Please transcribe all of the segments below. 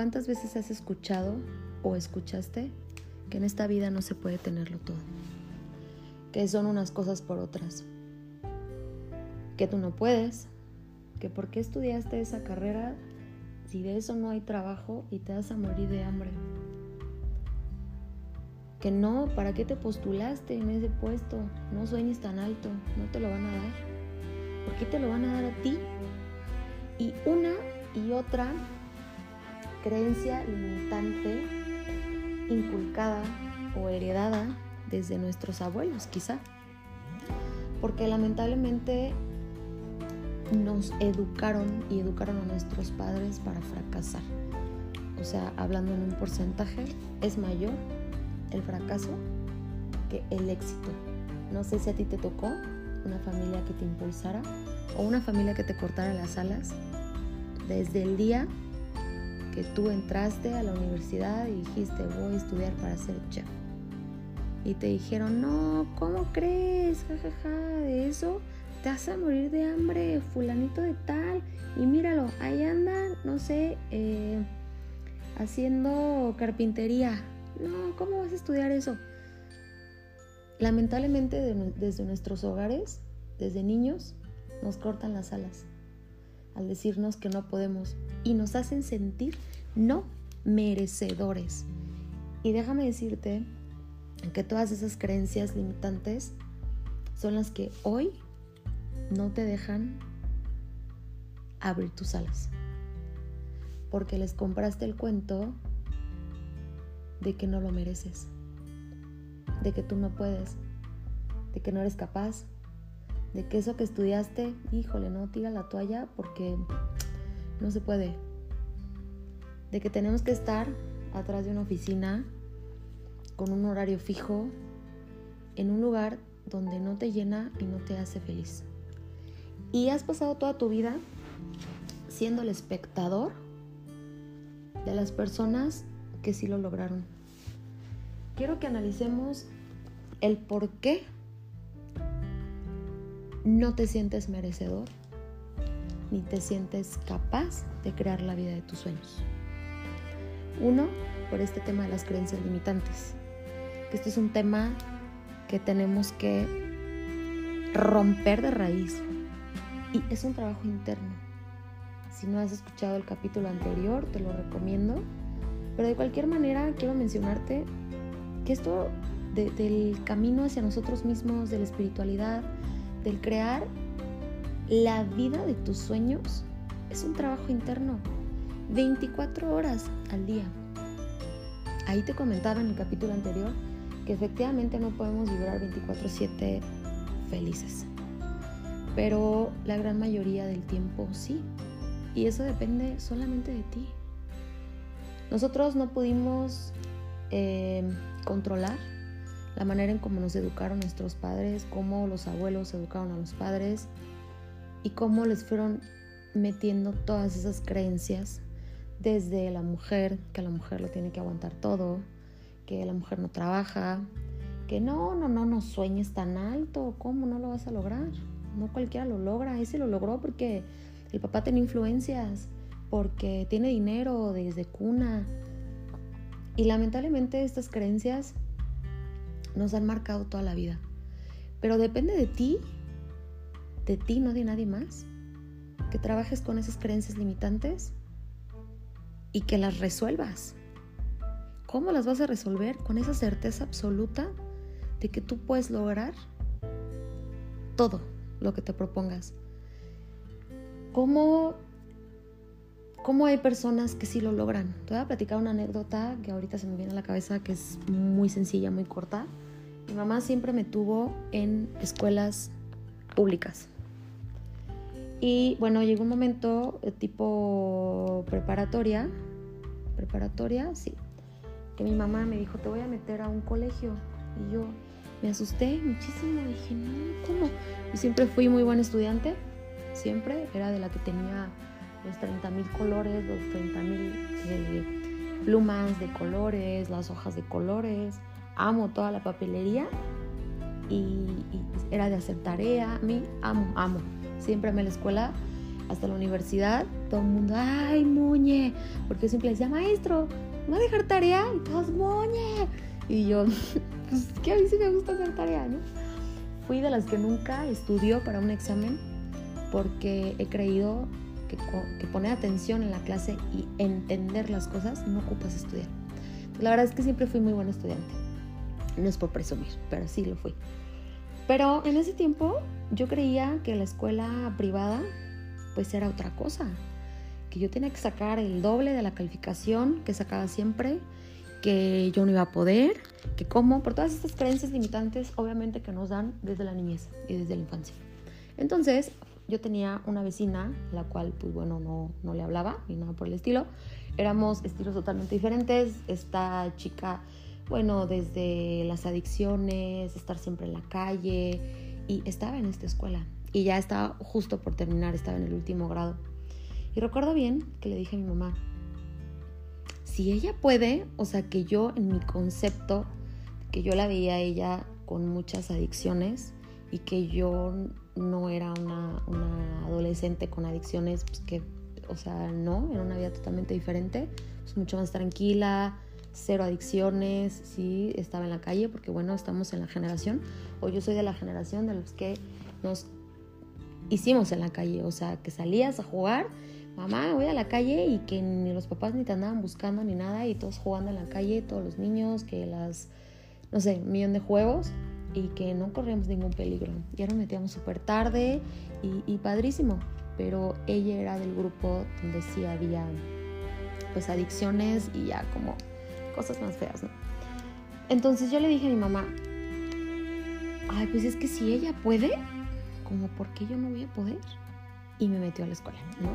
¿cuántas veces has escuchado o escuchaste que en esta vida no se puede tenerlo todo? Que son unas cosas por otras. Que tú no puedes. Que por qué estudiaste esa carrera si de eso no hay trabajo y te vas a morir de hambre. Que no, ¿para qué te postulaste en ese puesto? No sueñes tan alto, no te lo van a dar. ¿Por qué te lo van a dar a ti? Y una y otra creencia limitante inculcada o heredada desde nuestros abuelos quizá. Porque lamentablemente nos educaron y educaron a nuestros padres para fracasar. O sea, hablando en un porcentaje, es mayor el fracaso que el éxito. No sé si a ti te tocó una familia que te impulsara o una familia que te cortara las alas desde el día que tú entraste a la universidad y dijiste voy a estudiar para ser chef. Y te dijeron, no, ¿cómo crees? Jajaja, ja, ja, de eso te vas a morir de hambre, fulanito de tal. Y míralo, ahí anda, no sé, eh, haciendo carpintería. No, ¿cómo vas a estudiar eso? Lamentablemente desde nuestros hogares, desde niños, nos cortan las alas al decirnos que no podemos y nos hacen sentir no merecedores. Y déjame decirte que todas esas creencias limitantes son las que hoy no te dejan abrir tus alas. Porque les compraste el cuento de que no lo mereces, de que tú no puedes, de que no eres capaz, de que eso que estudiaste, híjole, no tira la toalla porque no se puede, de que tenemos que estar atrás de una oficina con un horario fijo, en un lugar donde no te llena y no te hace feliz. Y has pasado toda tu vida siendo el espectador de las personas que sí lo lograron. Quiero que analicemos el por qué no te sientes merecedor ni te sientes capaz de crear la vida de tus sueños. Uno, por este tema de las creencias limitantes. Este es un tema que tenemos que romper de raíz y es un trabajo interno. Si no has escuchado el capítulo anterior, te lo recomiendo. Pero de cualquier manera, quiero mencionarte que esto del camino hacia nosotros mismos, de la espiritualidad, del crear la vida de tus sueños, es un trabajo interno. 24 horas al día. Ahí te comentaba en el capítulo anterior que efectivamente no podemos vibrar 24/7 felices pero la gran mayoría del tiempo sí. Y eso depende solamente de ti. Nosotros no pudimos eh, controlar la manera en cómo nos educaron nuestros padres, cómo los abuelos educaron a los padres y cómo les fueron metiendo todas esas creencias desde la mujer, que la mujer lo tiene que aguantar todo, que la mujer no trabaja, que no, no, no, no sueñes tan alto, ¿cómo no lo vas a lograr? no cualquiera lo logra, ese lo logró porque el papá tiene influencias, porque tiene dinero desde cuna. Y lamentablemente estas creencias nos han marcado toda la vida. Pero depende de ti, de ti, no de nadie más, que trabajes con esas creencias limitantes y que las resuelvas. ¿Cómo las vas a resolver? Con esa certeza absoluta de que tú puedes lograr todo lo que te propongas. ¿Cómo, ¿Cómo hay personas que sí lo logran? Te voy a platicar una anécdota que ahorita se me viene a la cabeza que es muy sencilla, muy corta. Mi mamá siempre me tuvo en escuelas públicas. Y bueno, llegó un momento eh, tipo preparatoria, preparatoria, sí, que mi mamá me dijo, te voy a meter a un colegio. Y yo, me asusté muchísimo. Dije, no, ¿cómo? Y siempre fui muy buen estudiante, siempre. Era de la que tenía los 30 mil colores, los 30 mil eh, plumas de colores, las hojas de colores. Amo toda la papelería y, era de hacer tarea. A mí amo, amo. Siempre amé la escuela hasta la universidad, todo el mundo, ay, moñe, porque siempre decía, maestro, ¿me va a dejar tarea? Y todos, moñe. Y yo, pues que a mí sí me gusta hacer tarea, ¿no? Fui de las que nunca estudió para un examen porque he creído que, que poner atención en la clase y entender las cosas no ocupas estudiar. La verdad es que siempre fui muy buen estudiante. No es por presumir, pero sí lo fui. Pero en ese tiempo yo creía que la escuela privada pues era otra cosa, que yo tenía que sacar el doble de la calificación que sacaba siempre, que yo no iba a poder, que como, por todas estas creencias limitantes obviamente que nos dan desde la niñez y desde la infancia. Entonces yo tenía una vecina, la cual pues bueno no, no le hablaba ni nada por el estilo, éramos estilos totalmente diferentes, esta chica bueno, desde las adicciones, estar siempre en la calle, y estaba en esta escuela. Y ya estaba justo por terminar, estaba en el último grado. Y recuerdo bien que le dije a mi mamá, si ella puede, o sea, que yo en mi concepto, que yo la veía a ella con muchas adicciones y que yo no era una, una adolescente con adicciones, pues que, o sea, no, era una vida totalmente diferente, mucho más tranquila, cero adicciones, sí, estaba en la calle, porque bueno, estamos en la generación, o yo soy de la generación de los que nos hicimos en la calle, o sea, que salías a jugar, mamá, voy a la calle y que ni los papás ni te andaban buscando ni nada, y todos jugando en la calle, todos los niños, que las, no sé, un millón de juegos, y que no corríamos ningún peligro. Ya nos metíamos súper tarde y, y padrísimo, pero ella era del grupo donde sí había pues adicciones y ya como cosas más feas, ¿no? Entonces yo le dije a mi mamá, ay, pues es que si ella puede, como por qué yo no voy a poder? Y me metió a la escuela, ¿no?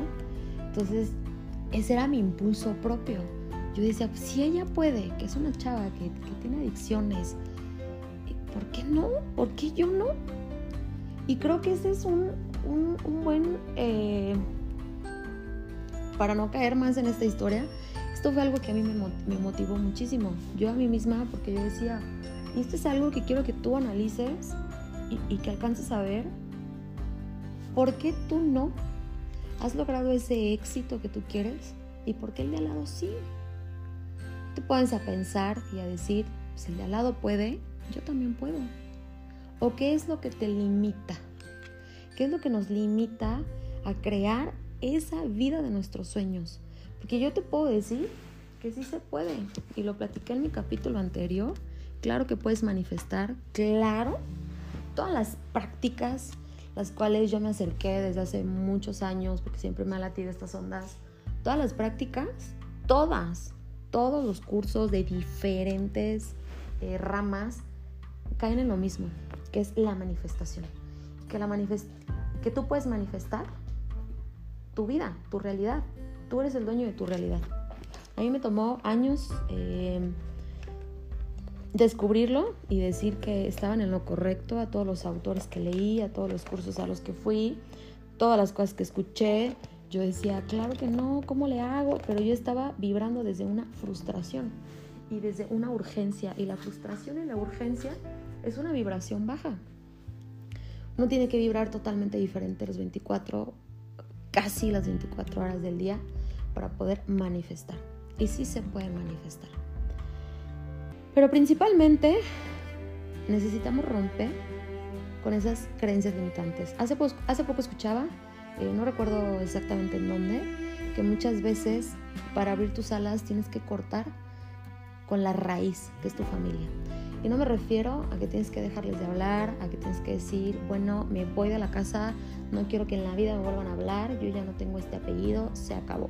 Entonces, ese era mi impulso propio. Yo decía, si ella puede, que es una chava que, tiene adicciones, ¿por qué no? ¿Por qué yo no? Y creo que ese es un, un, buen, eh, para no caer más en esta historia, esto fue algo que a mí me, motivó muchísimo. Yo a mí misma, porque yo decía, esto es algo que quiero que tú analices y, que alcances a ver, ¿por qué tú no has logrado ese éxito que tú quieres? ¿Y por qué el de al lado sí? Te puedes a pensar y a decir, si el de al lado puede, yo también puedo. ¿O qué es lo que te limita? ¿Qué es lo que nos limita a crear esa vida de nuestros sueños? Porque yo te puedo decir que sí se puede. Y lo platiqué en mi capítulo anterior. Claro que puedes manifestar, claro, todas las prácticas las cuales yo me acerqué desde hace muchos años, porque siempre me ha latido estas ondas. Todas las prácticas, todas, todos los cursos de diferentes eh, ramas caen en lo mismo, que es la manifestación. Que, la que tú puedes manifestar tu vida, tu realidad, Tú eres el dueño de tu realidad. A mí me tomó años eh, descubrirlo y decir que estaban en lo correcto a todos los autores que leí, a todos los cursos a los que fui, todas las cosas que escuché. Yo decía, claro que no, ¿cómo le hago? Pero yo estaba vibrando desde una frustración y desde una urgencia. Y la frustración y la urgencia es una vibración baja. Uno tiene que vibrar totalmente diferente los 24, casi las 24 horas del día para poder manifestar. Y sí se puede manifestar. Pero principalmente necesitamos romper con esas creencias limitantes. Hace, poco, escuchaba, eh, no recuerdo exactamente en dónde, que muchas veces para abrir tus alas tienes que cortar con la raíz, que es tu familia. Y no me refiero a que tienes que dejarles de hablar, a que tienes que decir, bueno, me voy de la casa, no quiero que en la vida me vuelvan a hablar, yo ya no tengo este apellido, se acabó.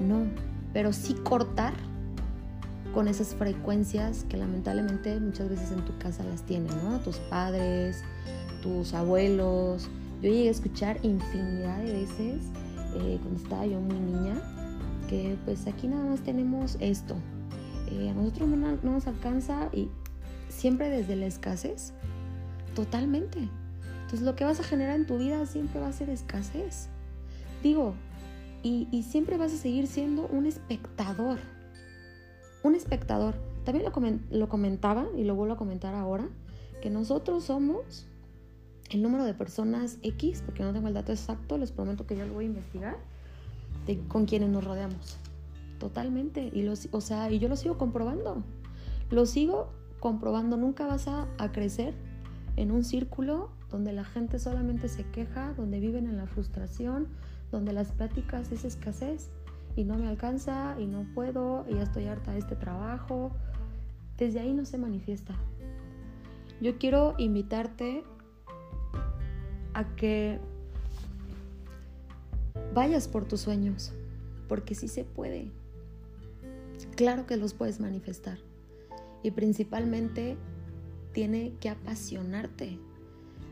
No, pero sí cortar con esas frecuencias que lamentablemente muchas veces en tu casa las tienen, ¿no? Tus padres, tus abuelos. Yo llegué a escuchar infinidad de veces eh, cuando estaba yo muy niña que pues aquí nada más tenemos esto. Eh, a nosotros no, no nos alcanza y siempre desde la escasez, totalmente. Entonces lo que vas a generar en tu vida siempre va a ser escasez. Digo, y, siempre vas a seguir siendo un espectador. Un espectador. También lo, lo comentaba y lo vuelvo a comentar ahora, que nosotros somos el número de personas X, porque no tengo el dato exacto, les prometo que ya lo voy a investigar, de con quienes nos rodeamos. Totalmente. Y, los, o sea, y yo lo sigo comprobando. Lo sigo comprobando. Nunca vas a, crecer en un círculo donde la gente solamente se queja, donde viven en la frustración, donde las pláticas es escasez y no me alcanza y no puedo y ya estoy harta de este trabajo. Desde ahí no se manifiesta. Yo quiero invitarte a que vayas por tus sueños, porque sí se puede. Claro que los puedes manifestar. Y principalmente tiene que apasionarte.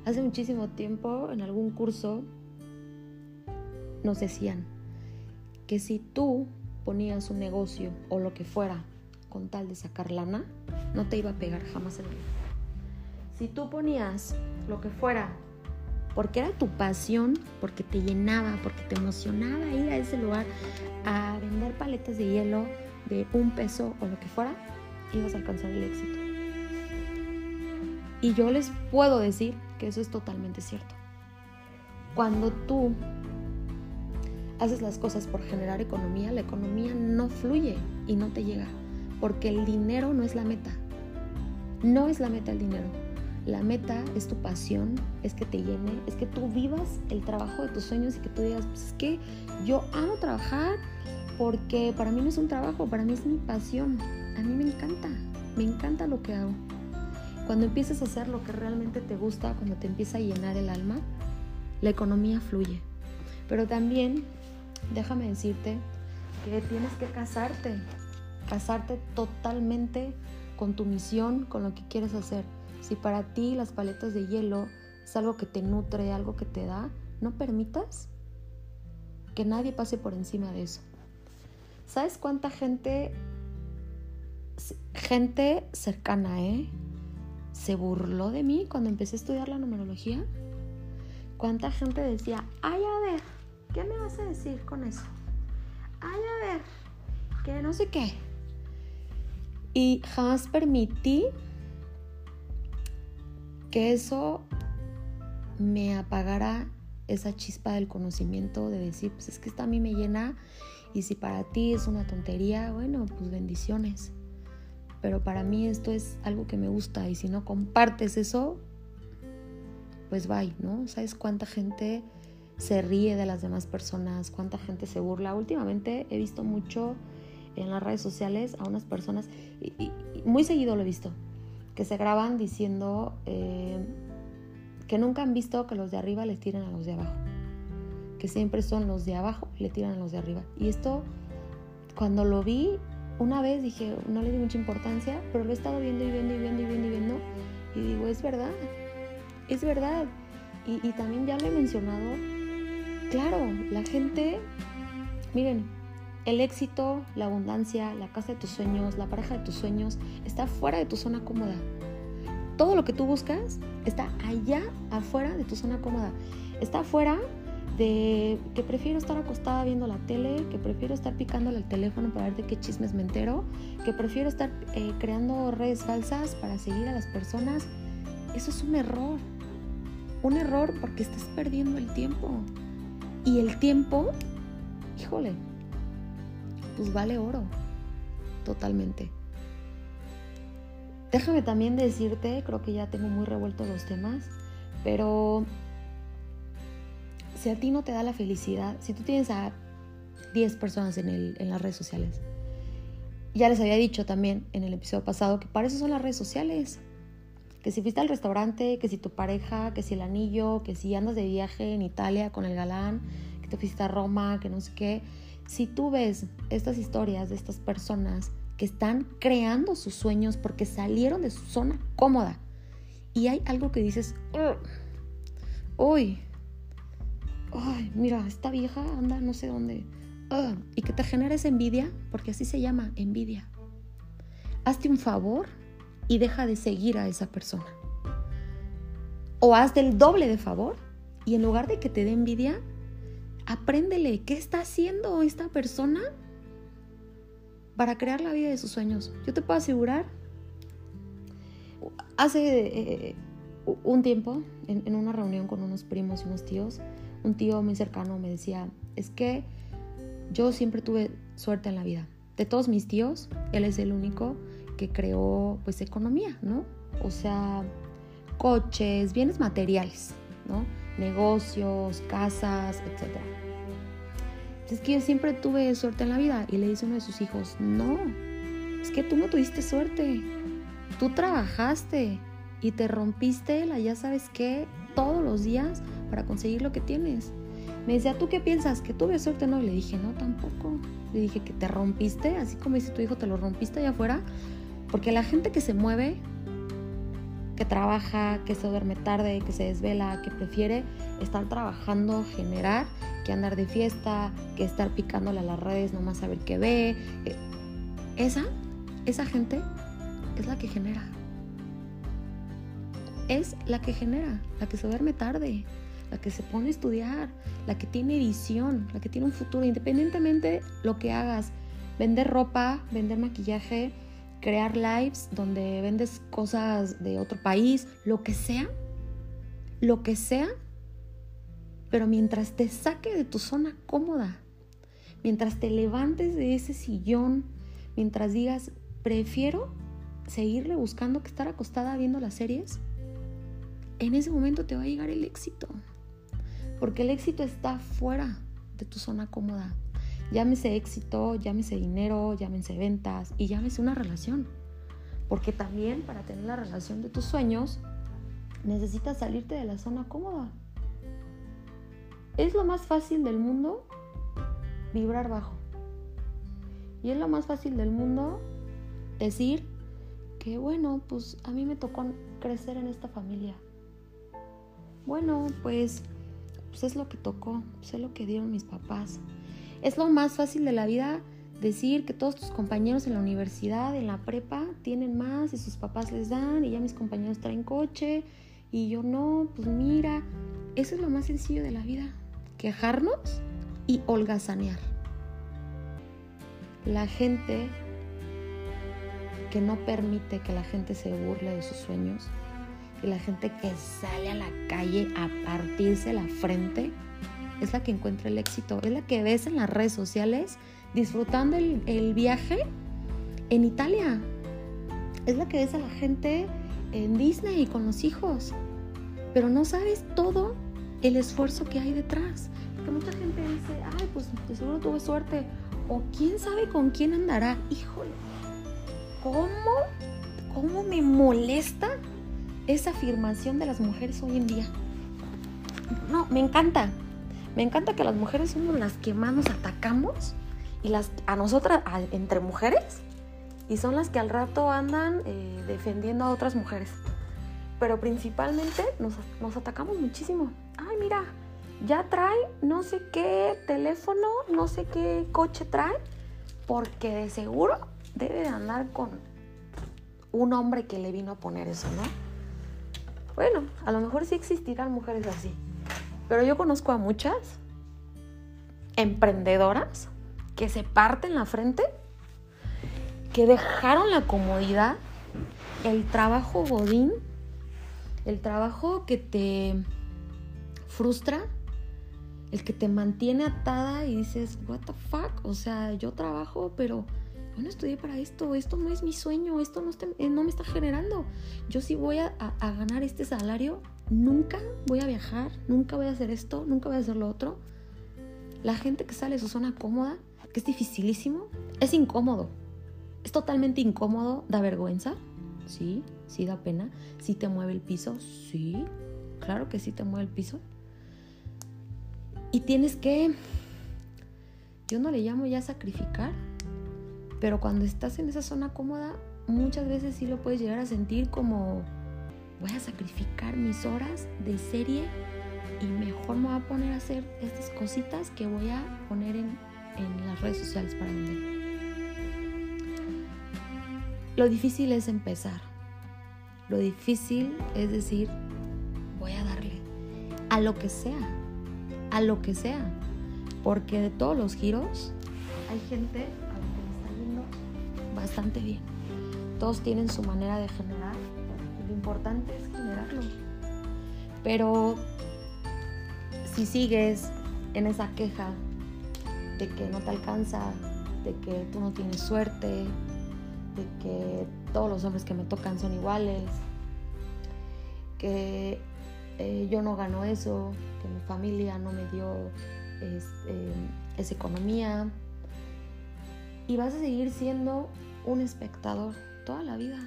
Hace muchísimo tiempo en algún curso nos decían que si tú ponías un negocio o lo que fuera con tal de sacar lana, no te iba a pegar jamás el vida. Si tú ponías lo que fuera porque era tu pasión, porque te llenaba, porque te emocionaba ir a ese lugar a vender paletas de hielo de un peso o lo que fuera, ibas a alcanzar el éxito. Y yo les puedo decir que eso es totalmente cierto. Cuando tú haces las cosas por generar economía, la economía no fluye y no te llega, porque el dinero no es la meta. No es la meta el dinero. La meta es tu pasión, es que te llene, es que tú vivas el trabajo de tus sueños y que tú digas, pues es que yo amo trabajar porque para mí no es un trabajo, para mí es mi pasión. A mí me encanta, me encanta lo que hago. Cuando empiezas a hacer lo que realmente te gusta, cuando te empieza a llenar el alma, la economía fluye. Pero también, déjame decirte que tienes que casarte, casarte totalmente con tu misión, con lo que quieres hacer. Si para ti las paletas de hielo es algo que te nutre, algo que te da, no permitas que nadie pase por encima de eso. ¿Sabes cuánta gente, gente cercana, eh? se burló de mí cuando empecé a estudiar la numerología. ¿Cuánta gente decía, ay, a ver, ¿qué me vas a decir con eso? Ay, a ver, que no sé qué. Y jamás permití que eso me apagara esa chispa del conocimiento de decir, pues es que esto a mí me llena y si para ti es una tontería, bueno, pues bendiciones pero para mí esto es algo que me gusta y si no compartes eso, pues bye, ¿no? ¿Sabes cuánta gente se ríe de las demás personas? ¿Cuánta gente se burla? Últimamente he visto mucho en las redes sociales a unas personas, muy seguido lo he visto, que se graban diciendo eh, que nunca han visto que los de arriba les tiran a los de abajo, que siempre son los de abajo le tiran a los de arriba. Y esto, cuando lo vi, una vez dije, no le di mucha importancia, pero lo he estado viendo y viendo y viendo y viendo y viendo. Y digo, es verdad, es verdad. Y, también ya lo he mencionado. Claro, la gente, miren, el éxito, la abundancia, la casa de tus sueños, la pareja de tus sueños, está fuera de tu zona cómoda. Todo lo que tú buscas está allá afuera de tu zona cómoda. Está afuera de que prefiero estar acostada viendo la tele, que prefiero estar picándole el teléfono para ver de qué chismes me entero, que prefiero estar eh, creando redes falsas para seguir a las personas. Eso es un error. Un error porque estás perdiendo el tiempo. Y el tiempo, híjole, pues vale oro. Totalmente. Déjame también decirte, creo que ya tengo muy revueltos los temas, pero si a ti no te da la felicidad, si tú tienes a 10 personas en, las redes sociales, ya les había dicho también en el episodio pasado que para eso son las redes sociales. Que si fuiste al restaurante, que si tu pareja, que si el anillo, que si andas de viaje en Italia con el galán, que te fuiste a Roma, que no sé qué. Si tú ves estas historias de estas personas que están creando sus sueños porque salieron de su zona cómoda y hay algo que dices, uy, ay, mira, esta vieja anda no sé dónde. Ah, y que te genera esa envidia, porque así se llama, envidia. Hazte un favor y deja de seguir a esa persona. O hazte el doble de favor y en lugar de que te dé envidia, apréndele qué está haciendo esta persona para crear la vida de sus sueños. Yo te puedo asegurar, hace eh, un tiempo, en, una reunión con unos primos y unos tíos, un tío muy cercano me decía, es que yo siempre tuve suerte en la vida. De todos mis tíos, él es el único que creó pues economía, ¿no? O sea, coches, bienes materiales, ¿no? Negocios, casas, etc. Es que yo siempre tuve suerte en la vida y le dice uno de sus hijos, no, es que tú no tuviste suerte, tú trabajaste y te rompiste la ya sabes qué todos los días para conseguir lo que tienes. Me decía, ¿tú qué piensas? ¿Que tuve suerte? No, le dije, no, tampoco. Le dije que te rompiste, así como dice tu hijo, te lo rompiste allá afuera. Porque la gente que se mueve, que trabaja, que se duerme tarde, que se desvela, que prefiere estar trabajando, generar, que andar de fiesta, que estar picándole a las redes, nomás saber qué ve. Eh, esa, esa gente es la que genera. Es la que genera, la que se duerme tarde, la que se pone a estudiar, la que tiene visión, la que tiene un futuro, independientemente lo que hagas, vender ropa, vender maquillaje, crear lives donde vendes cosas de otro país, lo que sea, lo que sea, pero mientras te saque de tu zona cómoda, mientras te levantes de ese sillón, mientras digas, prefiero seguirle buscando que estar acostada viendo las series, en ese momento te va a llegar el éxito. Porque el éxito está fuera de tu zona cómoda. Llámese éxito, llámese dinero, llámese ventas y llámese una relación. Porque también para tener la relación de tus sueños necesitas salirte de la zona cómoda. Es lo más fácil del mundo vibrar bajo. Y es lo más fácil del mundo decir que bueno, pues a mí me tocó crecer en esta familia. Bueno, pues pues es lo que tocó, pues es lo que dieron mis papás. Es lo más fácil de la vida decir que todos tus compañeros en la universidad, en la prepa, tienen más y sus papás les dan y ya mis compañeros traen coche y yo no, pues mira, eso es lo más sencillo de la vida, quejarnos y holgazanear. La gente que no permite que la gente se burle de sus sueños, y la gente que sale a la calle a partirse la frente es la que encuentra el éxito, es la que ves en las redes sociales disfrutando el, viaje en Italia, es la que ves a la gente en Disney con los hijos, pero no sabes todo el esfuerzo que hay detrás. Porque mucha gente dice, ay, pues de seguro tuve suerte, o quién sabe con quién andará. Híjole, ¿cómo, cómo me molesta esa afirmación de las mujeres hoy en día. No, me encanta. Me encanta que las mujeres somos las que más nos atacamos y las a nosotras entre mujeres y son las que al rato andan eh, defendiendo a otras mujeres. Pero principalmente nos, nos atacamos muchísimo. Ay, mira, ya trae no sé qué teléfono, no sé qué coche trae, porque de seguro debe de andar con un hombre que le vino a poner eso, ¿no? Bueno, a lo mejor sí existirán mujeres así, pero yo conozco a muchas emprendedoras que se parten la frente, que dejaron la comodidad, el trabajo godín, el trabajo que te frustra, el que te mantiene atada y dices, what the fuck, o sea, yo trabajo, pero yo no estudié para esto, esto no es mi sueño, esto no, eh, no me está generando. Yo sí voy a, a, ganar este salario, nunca voy a viajar, nunca voy a hacer esto, nunca voy a hacer lo otro. La gente que sale de su zona cómoda, que es dificilísimo, es incómodo. Es totalmente incómodo, da vergüenza, sí, sí da pena. Sí te mueve el piso, sí, claro que sí te mueve el piso. Y tienes que, yo no le llamo ya sacrificar, pero cuando estás en esa zona cómoda, muchas veces sí lo puedes llegar a sentir como voy a sacrificar mis horas de serie y mejor me voy a poner a hacer estas cositas que voy a poner en, en las redes sociales para vender. Lo difícil es empezar. Lo difícil es decir, voy a darle a lo que sea, a lo que sea. Porque de todos los giros hay gente bien. Todos tienen su manera de generar. Lo importante es generarlo. Pero si sigues en esa queja de que no te alcanza, de que tú no tienes suerte, de que todos los hombres que me tocan son iguales, que eh, yo no gano eso, que mi familia no me dio eh, esa economía. Y vas a seguir siendo un espectador toda la vida.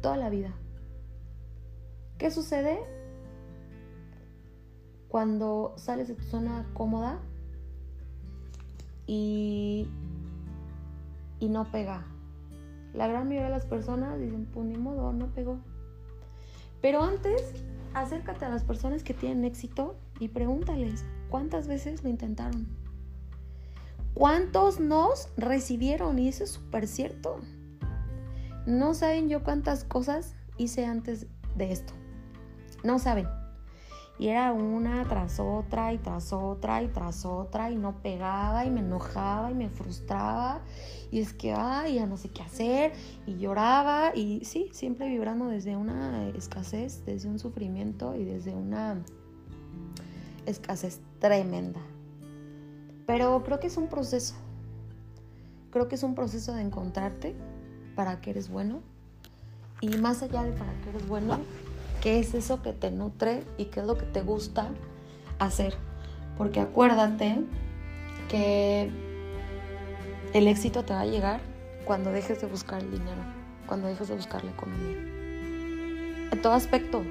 Toda la vida. ¿Qué sucede cuando sales de tu zona cómoda y, y no pega? La gran mayoría de las personas dicen, pues ni modo, no pegó. Pero antes, acércate a las personas que tienen éxito y pregúntales cuántas veces lo intentaron. ¿Cuántos nos recibieron? Y eso es súper cierto. No saben yo cuántas cosas hice antes de esto. No saben. Y era una tras otra y tras otra y tras otra y no pegaba y me enojaba y me frustraba y es que, ay, ya no sé qué hacer y lloraba y sí, siempre vibrando desde una escasez, desde un sufrimiento y desde una escasez tremenda. Pero creo que es un proceso. Creo que es un proceso de encontrarte para que eres bueno y más allá de para que eres bueno, qué es eso que te nutre y qué es lo que te gusta hacer. Porque acuérdate que el éxito te va a llegar cuando dejes de buscar el dinero, cuando dejes de buscar la economía. En todo aspecto.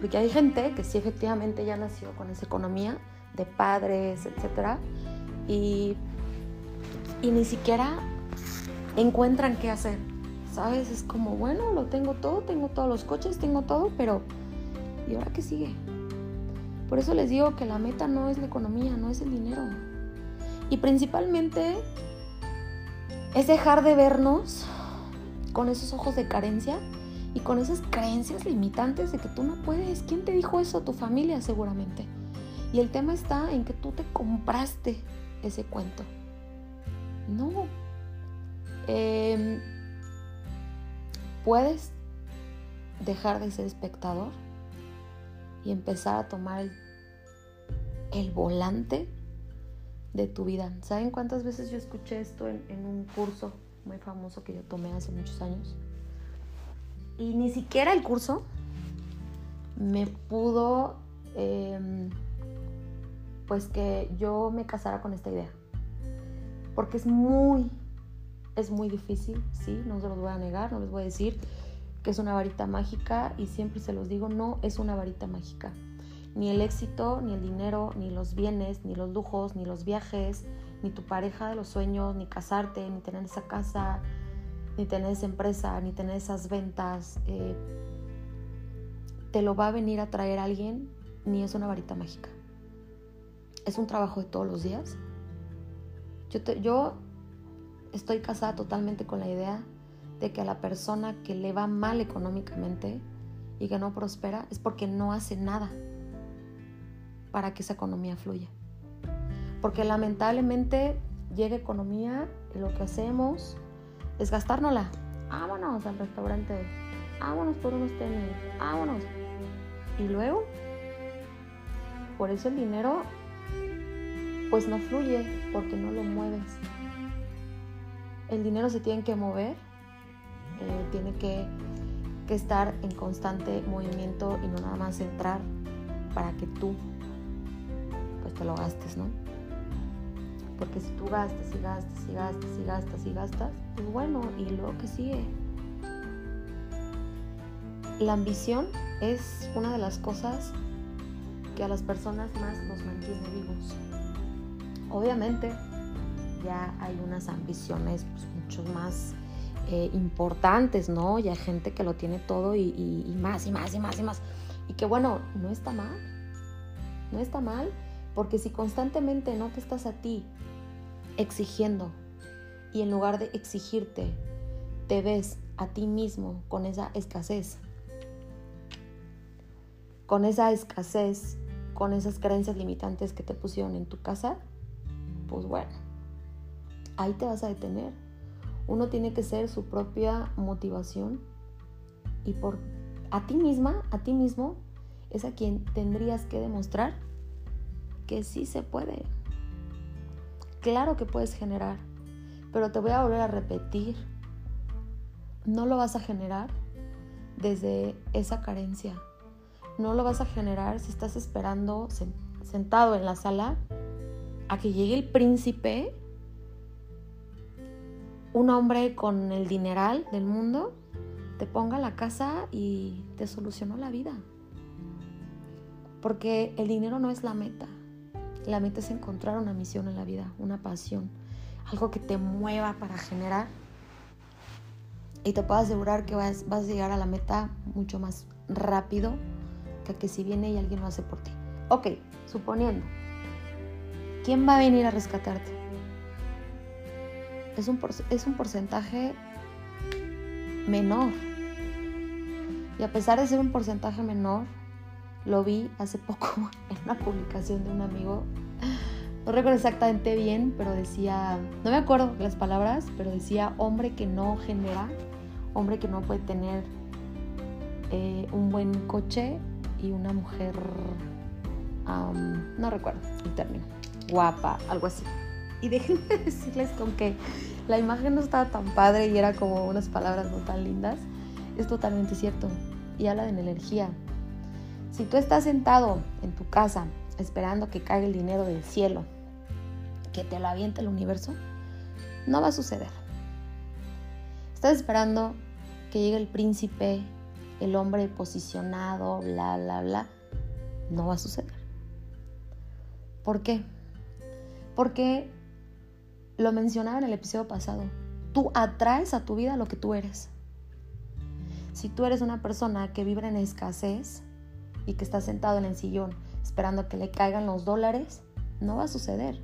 Porque hay gente que sí efectivamente ya nació con esa economía de padres, etc. Y, y ni siquiera encuentran qué hacer ¿Sabes? Es como, bueno, lo tengo todo, tengo todos los coches, tengo todo, pero ¿y ahora qué sigue? Por eso les digo que la meta no es la economía, no es el dinero. Y principalmente es dejar de vernos con esos ojos de carencia y con esas creencias limitantes de que tú no puedes. ¿Quién te dijo eso? Tu familia seguramente. Y el tema está en que tú te compraste ese cuento. No. Eh, puedes dejar de ser espectador y empezar a tomar el, volante de tu vida. ¿Saben cuántas veces yo escuché esto en, un curso muy famoso que yo tomé hace muchos años? Y ni siquiera el curso me pudo, em, pues que yo me casara con esta idea. Porque es muy, es muy difícil, sí, no se los voy a negar, no les voy a decir que es una varita mágica y siempre se los digo, no es una varita mágica. Ni el éxito, ni el dinero, ni los bienes, ni los lujos, ni los viajes, ni tu pareja de los sueños, ni casarte, ni tener esa casa, ni tener esa empresa, ni tener esas ventas, eh, te lo va a venir a traer alguien, ni es una varita mágica. Es un trabajo de todos los días. Yo, estoy casada totalmente con la idea de que a la persona que le va mal económicamente y que no prospera es porque no hace nada para que esa economía fluya. Porque lamentablemente llega economía y lo que hacemos es gastárnosla. Vámonos al restaurante, vámonos por unos tenis, vámonos. Y luego, por eso el dinero pues no fluye porque no lo mueves el dinero se tiene que mover, eh, tiene que, estar en constante movimiento y no nada más entrar para que tú pues te lo gastes, ¿no? Porque si tú gastas y gastas y gastas y gastas y gastas, pues bueno, y luego que sigue. La ambición es una de las cosas que a las personas más nos mantiene vivos. Obviamente, ya hay unas ambiciones pues, mucho más eh, importantes, ¿no? Ya hay gente que lo tiene todo y, y, más y más y más y más. Y que bueno, no está mal, no está mal, porque si constantemente no te estás a ti exigiendo y en lugar de exigirte, te ves a ti mismo con esa escasez, con esa escasez, con esas creencias limitantes que te pusieron en tu casa, pues bueno, ahí te vas a detener. Uno tiene que ser su propia motivación y por a ti misma, a ti mismo, es a quien tendrías que demostrar que sí se puede. Claro que puedes generar, pero te voy a volver a repetir, no lo vas a generar desde esa carencia. No lo vas a generar si estás esperando sentado en la sala a que llegue el príncipe, un hombre con el dineral del mundo, te ponga la casa y te solucionó la vida. Porque el dinero no es la meta. La meta es encontrar una misión en la vida, una pasión, algo que te mueva para generar. Y te puedo asegurar que vas, a llegar a la meta mucho más rápido que que si viene y alguien lo hace por ti. Ok, suponiendo, ¿quién va a venir a rescatarte? Es un, es un porcentaje menor. Y a pesar de ser un porcentaje menor, lo vi hace poco en una publicación de un amigo. No recuerdo exactamente bien, pero decía, no me acuerdo las palabras, pero decía hombre que no genera, hombre que no puede tener eh, un buen coche y una mujer, no recuerdo el término, guapa, algo así. Y déjenme decirles con que la imagen no estaba tan padre y era como unas palabras no tan lindas. Es totalmente cierto. Y habla de energía. Si tú estás sentado en tu casa esperando que caiga el dinero del cielo, que te lo aviente el universo, no va a suceder. Estás esperando que llegue el príncipe, el hombre posicionado, bla, bla, bla. No va a suceder. ¿Por qué? Porque lo mencionaba en el episodio pasado. Tú atraes a tu vida lo que tú eres. Si tú eres una persona que vibra en escasez, y que está sentado en el sillón esperando que le caigan los dólares, no va a suceder.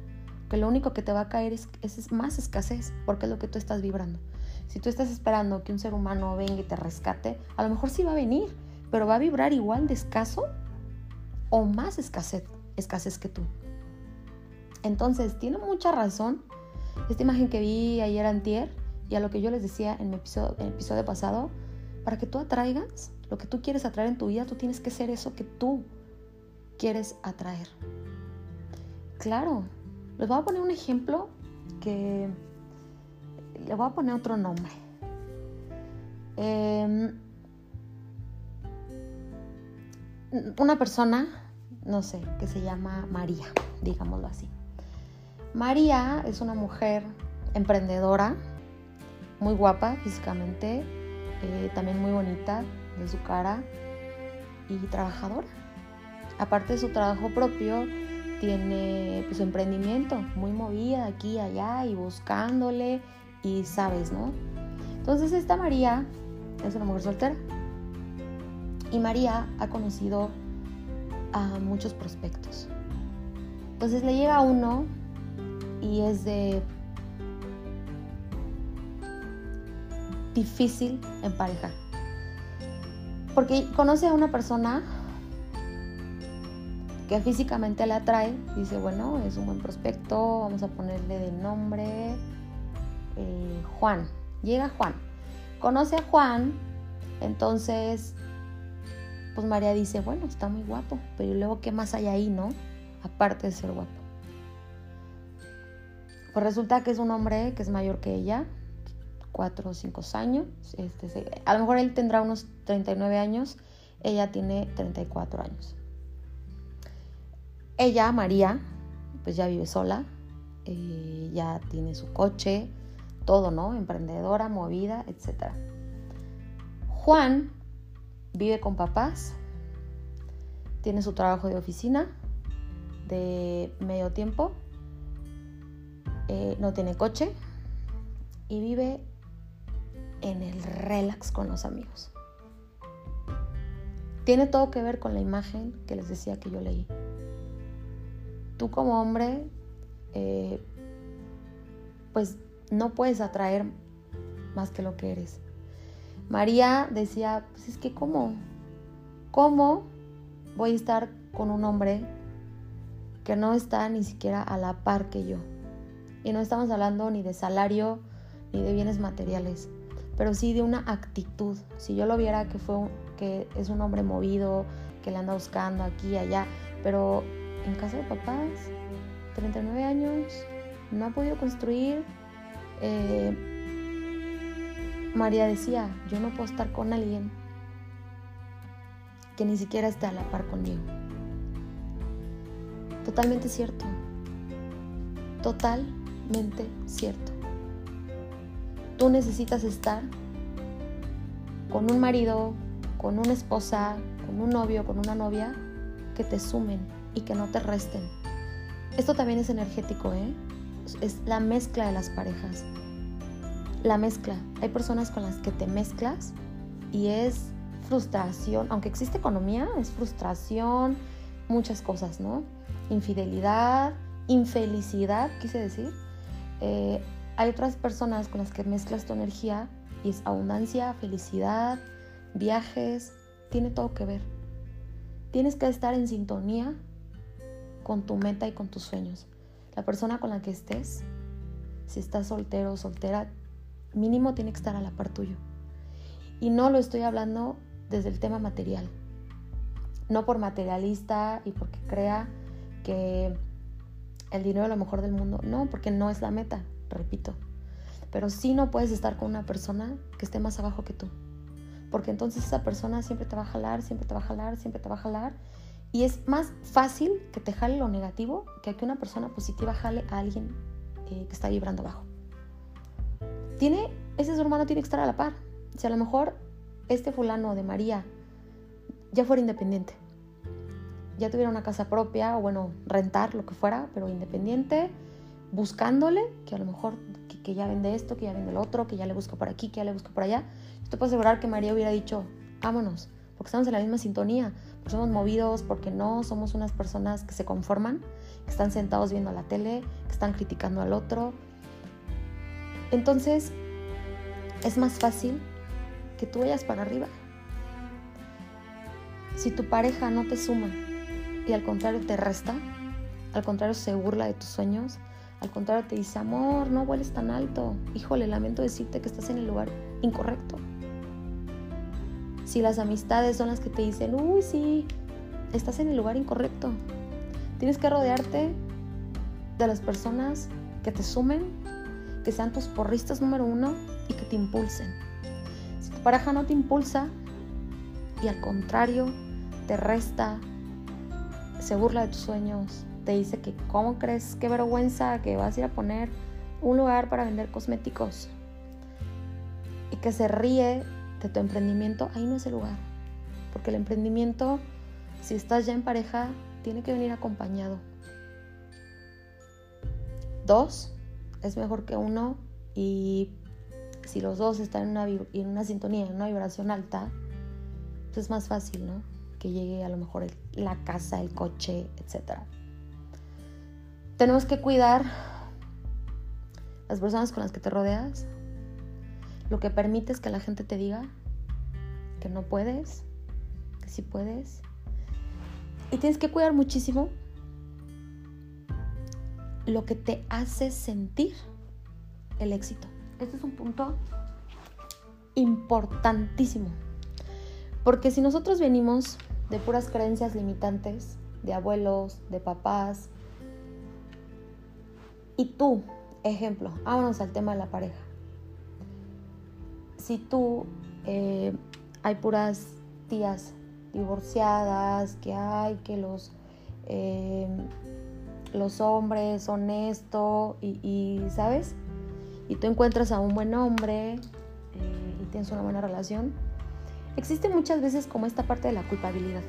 Que lo único que te va a caer es, es más escasez, porque es lo que tú estás vibrando. Si tú estás esperando que un ser humano venga y te rescate, a lo mejor sí va a venir, pero va a vibrar igual de escaso o más escasez, escasez que tú. Entonces, tiene mucha razón esta imagen que vi ayer antier y a lo que yo les decía en mi episodio, el episodio pasado, para que tú atraigas lo que tú quieres atraer en tu vida, tú tienes que ser eso que tú quieres atraer. Claro, les voy a poner un ejemplo que le voy a poner otro nombre. Em, una persona, no sé, que se llama María, digámoslo así. María es una mujer emprendedora, muy guapa físicamente, eh, también muy bonita, de su cara y trabajadora. Aparte de su trabajo propio, tiene pues, su emprendimiento, muy movida aquí y allá y buscándole y sabes, ¿no? Entonces esta María es una mujer soltera y María ha conocido a muchos prospectos. Entonces le llega uno y es de difícil emparejar. Porque conoce a una persona que físicamente le atrae, dice, bueno, es un buen prospecto, vamos a ponerle de nombre eh, Juan. Llega Juan, conoce a Juan, entonces, pues María dice, bueno, está muy guapo, pero luego, ¿qué más hay ahí, no? Aparte de ser guapo. Pues resulta que es un hombre que es mayor que ella, 4 o 5 años. Este, a lo mejor él tendrá unos 39 años, ella tiene 34 años. Ella, María, pues ya vive sola, eh, ya tiene su coche, todo, ¿no? Emprendedora, movida, etc. Juan vive con papás, tiene su trabajo de oficina de medio tiempo, eh, no tiene coche y vive en el relax con los amigos. Tiene todo que ver con la imagen que les decía que yo leí. Tú como hombre, eh, pues no puedes atraer más que lo que eres. María decía, pues es que cómo, cómo voy a estar con un hombre que no está ni siquiera a la par que yo. Y no estamos hablando ni de salario ni de bienes materiales pero sí de una actitud. Si yo lo viera que, fue que es un hombre movido, que le anda buscando aquí y allá, pero en casa de papás, 39 años, no ha podido construir. Eh, María decía, yo no puedo estar con alguien que ni siquiera esté a la par conmigo. Totalmente cierto. Cierto. Tú necesitas estar con un marido, con una esposa, con un novio, con una novia que te sumen y que no te resten. Esto también es energético, ¿eh? Es la mezcla de las parejas. La mezcla. Hay personas con las que te mezclas y es frustración, aunque existe economía, es frustración, muchas cosas, ¿no? Infidelidad, infelicidad, quise decir. Eh, hay otras personas con las que mezclas tu energía y es abundancia, felicidad, viajes, tiene todo que ver. Tienes que estar en sintonía con tu meta y con tus sueños. La persona con la que estés, si estás soltero o soltera, mínimo tiene que estar a la par tuyo. Y no lo estoy hablando desde el tema material. No por materialista y porque crea que el dinero es lo mejor del mundo. No, porque no es la meta repito. Pero sí no puedes estar con una persona que esté más abajo que tú. Porque entonces esa persona siempre te va a jalar, siempre te va a jalar, siempre te va a jalar. Y es más fácil que te jale lo negativo que que una persona positiva jale a alguien eh, que está vibrando abajo. Tiene, ese ser humano tiene que estar a la par. Si a lo mejor este fulano de María ya fuera independiente, ya tuviera una casa propia, o bueno, rentar, lo que fuera, pero independiente, buscándole, que a lo mejor que, ya vende esto, que ya vende el otro, que ya le busco por aquí, que ya le busco por allá. Yo te puedo asegurar que María hubiera dicho, vámonos, porque estamos en la misma sintonía, porque somos movidos, porque no somos unas personas que se conforman, que están sentados viendo la tele, que están criticando al otro. Entonces, es más fácil que tú vayas para arriba. Si tu pareja no te suma y al contrario te resta, al contrario se burla de tus sueños, al contrario, te dice, amor, no vueles tan alto. Híjole, lamento decirte que estás en el lugar incorrecto. Si las amistades son las que te dicen, uy, sí, estás en el lugar incorrecto. Tienes que rodearte de las personas que te sumen, que sean tus porristas número uno y que te impulsen. Si tu pareja no te impulsa y al contrario te resta, se burla de tus sueños, te dice que cómo crees, qué vergüenza que vas a ir a poner un lugar para vender cosméticos y que se ríe de tu emprendimiento, ahí no es el lugar. Porque el emprendimiento, si estás ya en pareja, tiene que venir acompañado. Dos, es mejor que uno y si los dos están en una, en una sintonía, en una vibración alta, pues es más fácil, ¿no? Que llegue a lo mejor la casa, el coche, etcétera. Tenemos que cuidar las personas con las que te rodeas, lo que permites que la gente te diga que no puedes, que sí puedes. Y tienes que cuidar muchísimo lo que te hace sentir el éxito. Este es un punto importantísimo. Porque si nosotros venimos de puras creencias limitantes, de abuelos, de papás, y tú, ejemplo, vámonos al tema de la pareja. Si tú eh, hay puras tías divorciadas, que hay que los, eh, los hombres son esto y, ¿sabes? Y tú encuentras a un buen hombre eh, y tienes una buena relación, existe muchas veces como esta parte de la culpabilidad.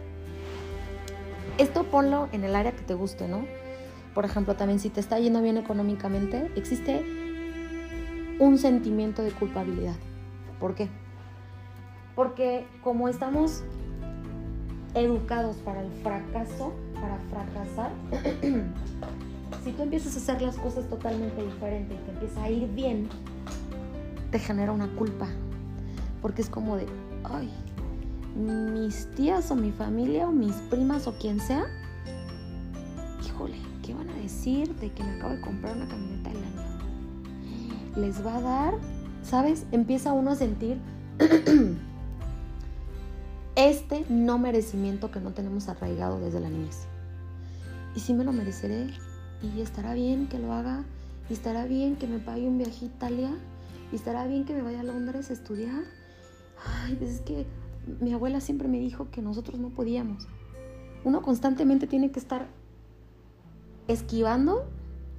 Esto ponlo en el área que te guste, ¿no? por ejemplo, también si te está yendo bien económicamente, existe un sentimiento de culpabilidad. ¿Por qué? Porque como estamos educados para el fracaso, para fracasar, si tú empiezas a hacer las cosas totalmente diferente y te empieza a ir bien, te genera una culpa. Porque es como de, ay, mis tías o mi familia o mis primas o quien sea, híjole, ¿qué van a decir de que me acabo de comprar una camioneta del año? Les va a dar, ¿sabes? Empieza uno a sentir este no merecimiento que no tenemos arraigado desde la niñez. Y sí me lo mereceré y estará bien que lo haga y estará bien que me pague un viaje a Italia y estará bien que me vaya a Londres a estudiar. Ay, pues es que mi abuela siempre me dijo que nosotros no podíamos. Uno constantemente tiene que estar esquivando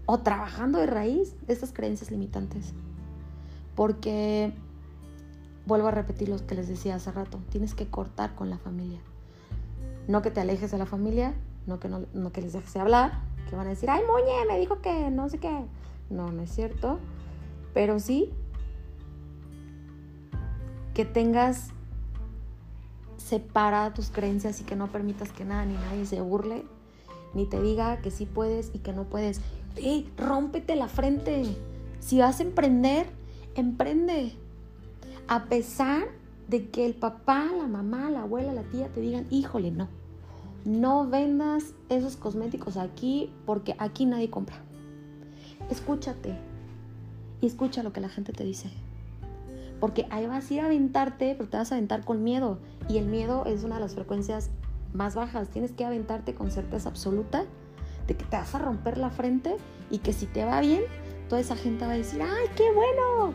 o trabajando de raíz estas creencias limitantes. Porque, vuelvo a repetir lo que les decía hace rato, tienes que cortar con la familia. No que te alejes de la familia, no que, no, no que les dejes de hablar, que van a decir, ay, moñe, me dijo que no sé qué. No, no es cierto. Pero sí que tengas separa tus creencias y que no permitas que nada ni nadie se burle, ni te diga que sí puedes y que no puedes. ¡Ey, rómpete la frente! Si vas a emprender, emprende. A pesar de que el papá, la mamá, la abuela, la tía te digan, híjole, no. No vendas esos cosméticos aquí porque aquí nadie compra. Escúchate y escucha lo que la gente te dice. Porque ahí vas a ir a aventarte, pero te vas a aventar con miedo. Y el miedo es una de las frecuencias más bajas. Tienes que aventarte con certeza absoluta de que te vas a romper la frente y que si te va bien, toda esa gente va a decir, ¡ay, qué bueno!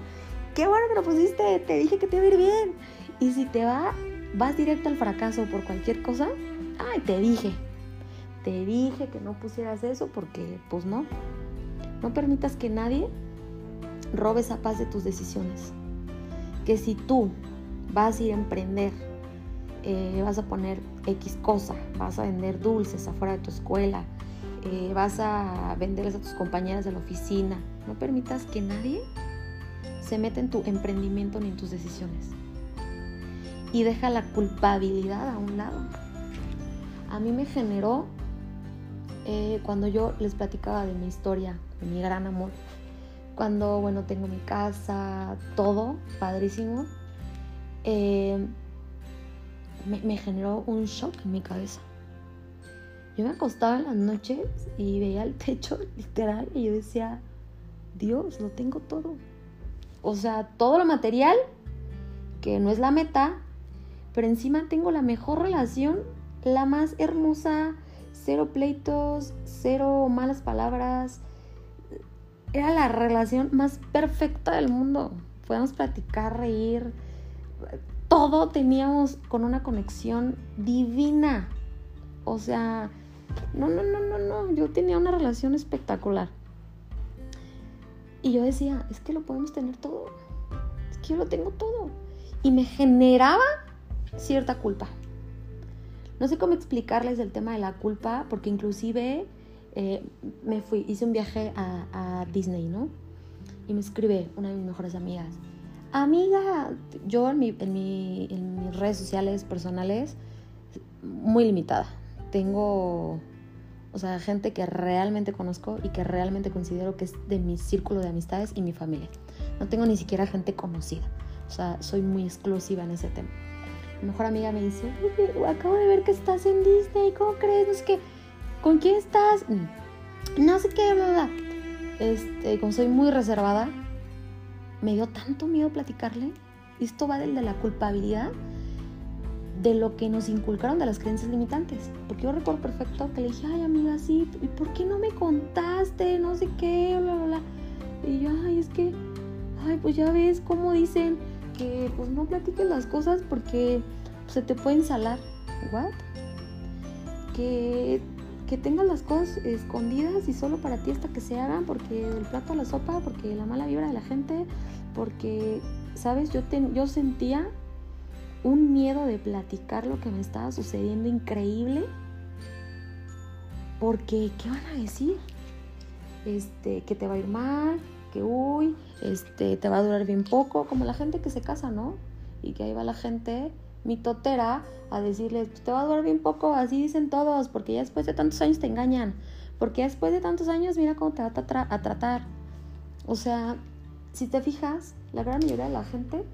¡Qué bueno que lo pusiste! Te dije que te iba a ir bien. Y si te va, vas directo al fracaso por cualquier cosa, ¡ay, te dije! Te dije que no pusieras eso porque, pues no. No permitas que nadie robe esa paz de tus decisiones que si tú vas a ir a emprender, eh, vas a poner X cosa, vas a vender dulces afuera de tu escuela, eh, vas a venderles a tus compañeras de la oficina, no permitas que nadie se meta en tu emprendimiento ni en tus decisiones. Y deja la culpabilidad a un lado. A mí me generó, eh, cuando yo les platicaba de mi historia, de mi gran amor, cuando, bueno, tengo mi casa, todo, padrísimo, eh, me, generó un shock en mi cabeza. Yo me acostaba en las noches y veía el techo literal y yo decía, Dios, lo tengo todo. O sea, todo lo material, que no es la meta, pero encima tengo la mejor relación, la más hermosa, cero pleitos, cero malas palabras, era la relación más perfecta del mundo. Podíamos platicar, reír, todo teníamos con una conexión divina. O sea, no, no, no, no, no, yo tenía una relación espectacular. Y yo decía, es que lo podemos tener todo. Es que yo lo tengo todo. Y me generaba cierta culpa. No sé cómo explicarles el tema de la culpa, porque inclusive eh, me fui, hice un viaje a, Disney, ¿no? Y me escribe una de mis mejores amigas. Amiga, yo en, en, mis redes sociales personales, muy limitada. Tengo, o sea, gente que realmente conozco y que realmente considero que es de mi círculo de amistades y mi familia. No tengo ni siquiera gente conocida. O sea, soy muy exclusiva en ese tema. Mi mejor amiga me dice, acabo de ver que estás en Disney, ¿cómo crees? No es que ¿con quién estás? Mm, no sé qué, bla, Este, como soy muy reservada, me dio tanto miedo platicarle. Esto va del de la culpabilidad de lo que nos inculcaron de las creencias limitantes. Porque yo recuerdo perfecto que le dije, ay amiga, sí, ¿y por qué no me contaste? No sé qué, bla, bla, bla. Y yo, ay, es que, ay, pues ya ves cómo dicen que pues no platiques las cosas porque se te pueden salar. ¿What? Que que tengas las cosas escondidas y solo para ti hasta que se hagan, porque el plato a la sopa, porque la mala vibra de la gente, porque, ¿sabes? Yo, yo sentía un miedo de platicar lo que me estaba sucediendo increíble, porque, ¿qué van a decir? Este, que te va a ir mal, que uy, este, te va a durar bien poco, como la gente que se casa, ¿no? Y que ahí va la gente mi totera a decirles, pues, te va a durar bien poco, así dicen todos, porque ya después de tantos años te engañan, porque después de tantos años mira cómo te va a, a tratar. O sea, si te fijas, la gran mayoría de la gente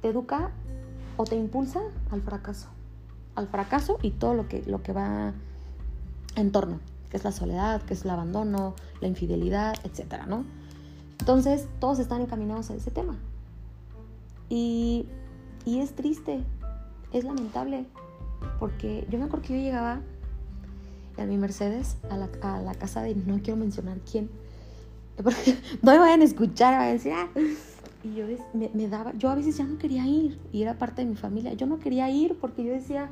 te educa o te impulsa al fracaso, al fracaso y todo lo que, lo que va en torno, que es la soledad, que es el abandono, la infidelidad, etcétera, ¿no? Entonces, todos están encaminados a ese tema. Y Y es triste, es lamentable, porque yo me acuerdo que yo llegaba a mi Mercedes a la, casa de, no quiero mencionar quién, no me vayan a escuchar, vayan a ah". Y yo me, me, daba, yo a veces ya no quería ir, y era parte de mi familia, yo no quería ir porque yo decía,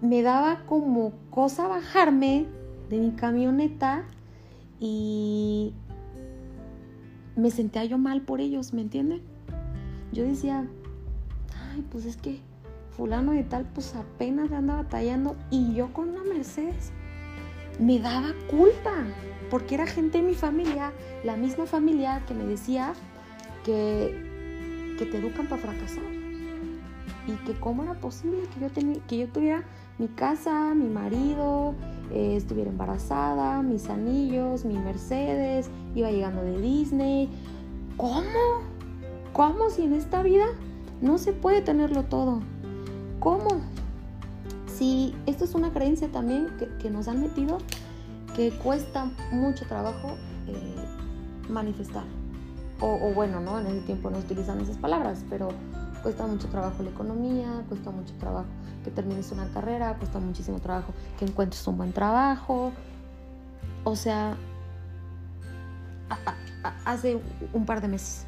me daba como cosa bajarme de mi camioneta y me sentía yo mal por ellos, ¿me entienden? Yo decía, ay, pues es que fulano de tal, pues apenas le anda batallando y yo con una Mercedes me daba culpa, porque era gente de mi familia, la misma familia que me decía que, que te educan para fracasar y que cómo era posible que yo, que yo tuviera mi casa, mi marido, eh, estuviera embarazada, mis anillos, mi Mercedes, iba llegando de Disney. ¿Cómo? ¿Cómo si en esta vida no se puede tenerlo todo? ¿Cómo? Si esto es una creencia también que, nos han metido, que cuesta mucho trabajo eh, manifestar. O, bueno, ¿no? En ese tiempo no utilizan esas palabras, pero cuesta mucho trabajo la economía, cuesta mucho trabajo que termines una carrera, cuesta muchísimo trabajo que encuentres un buen trabajo. O sea, hace un par de meses,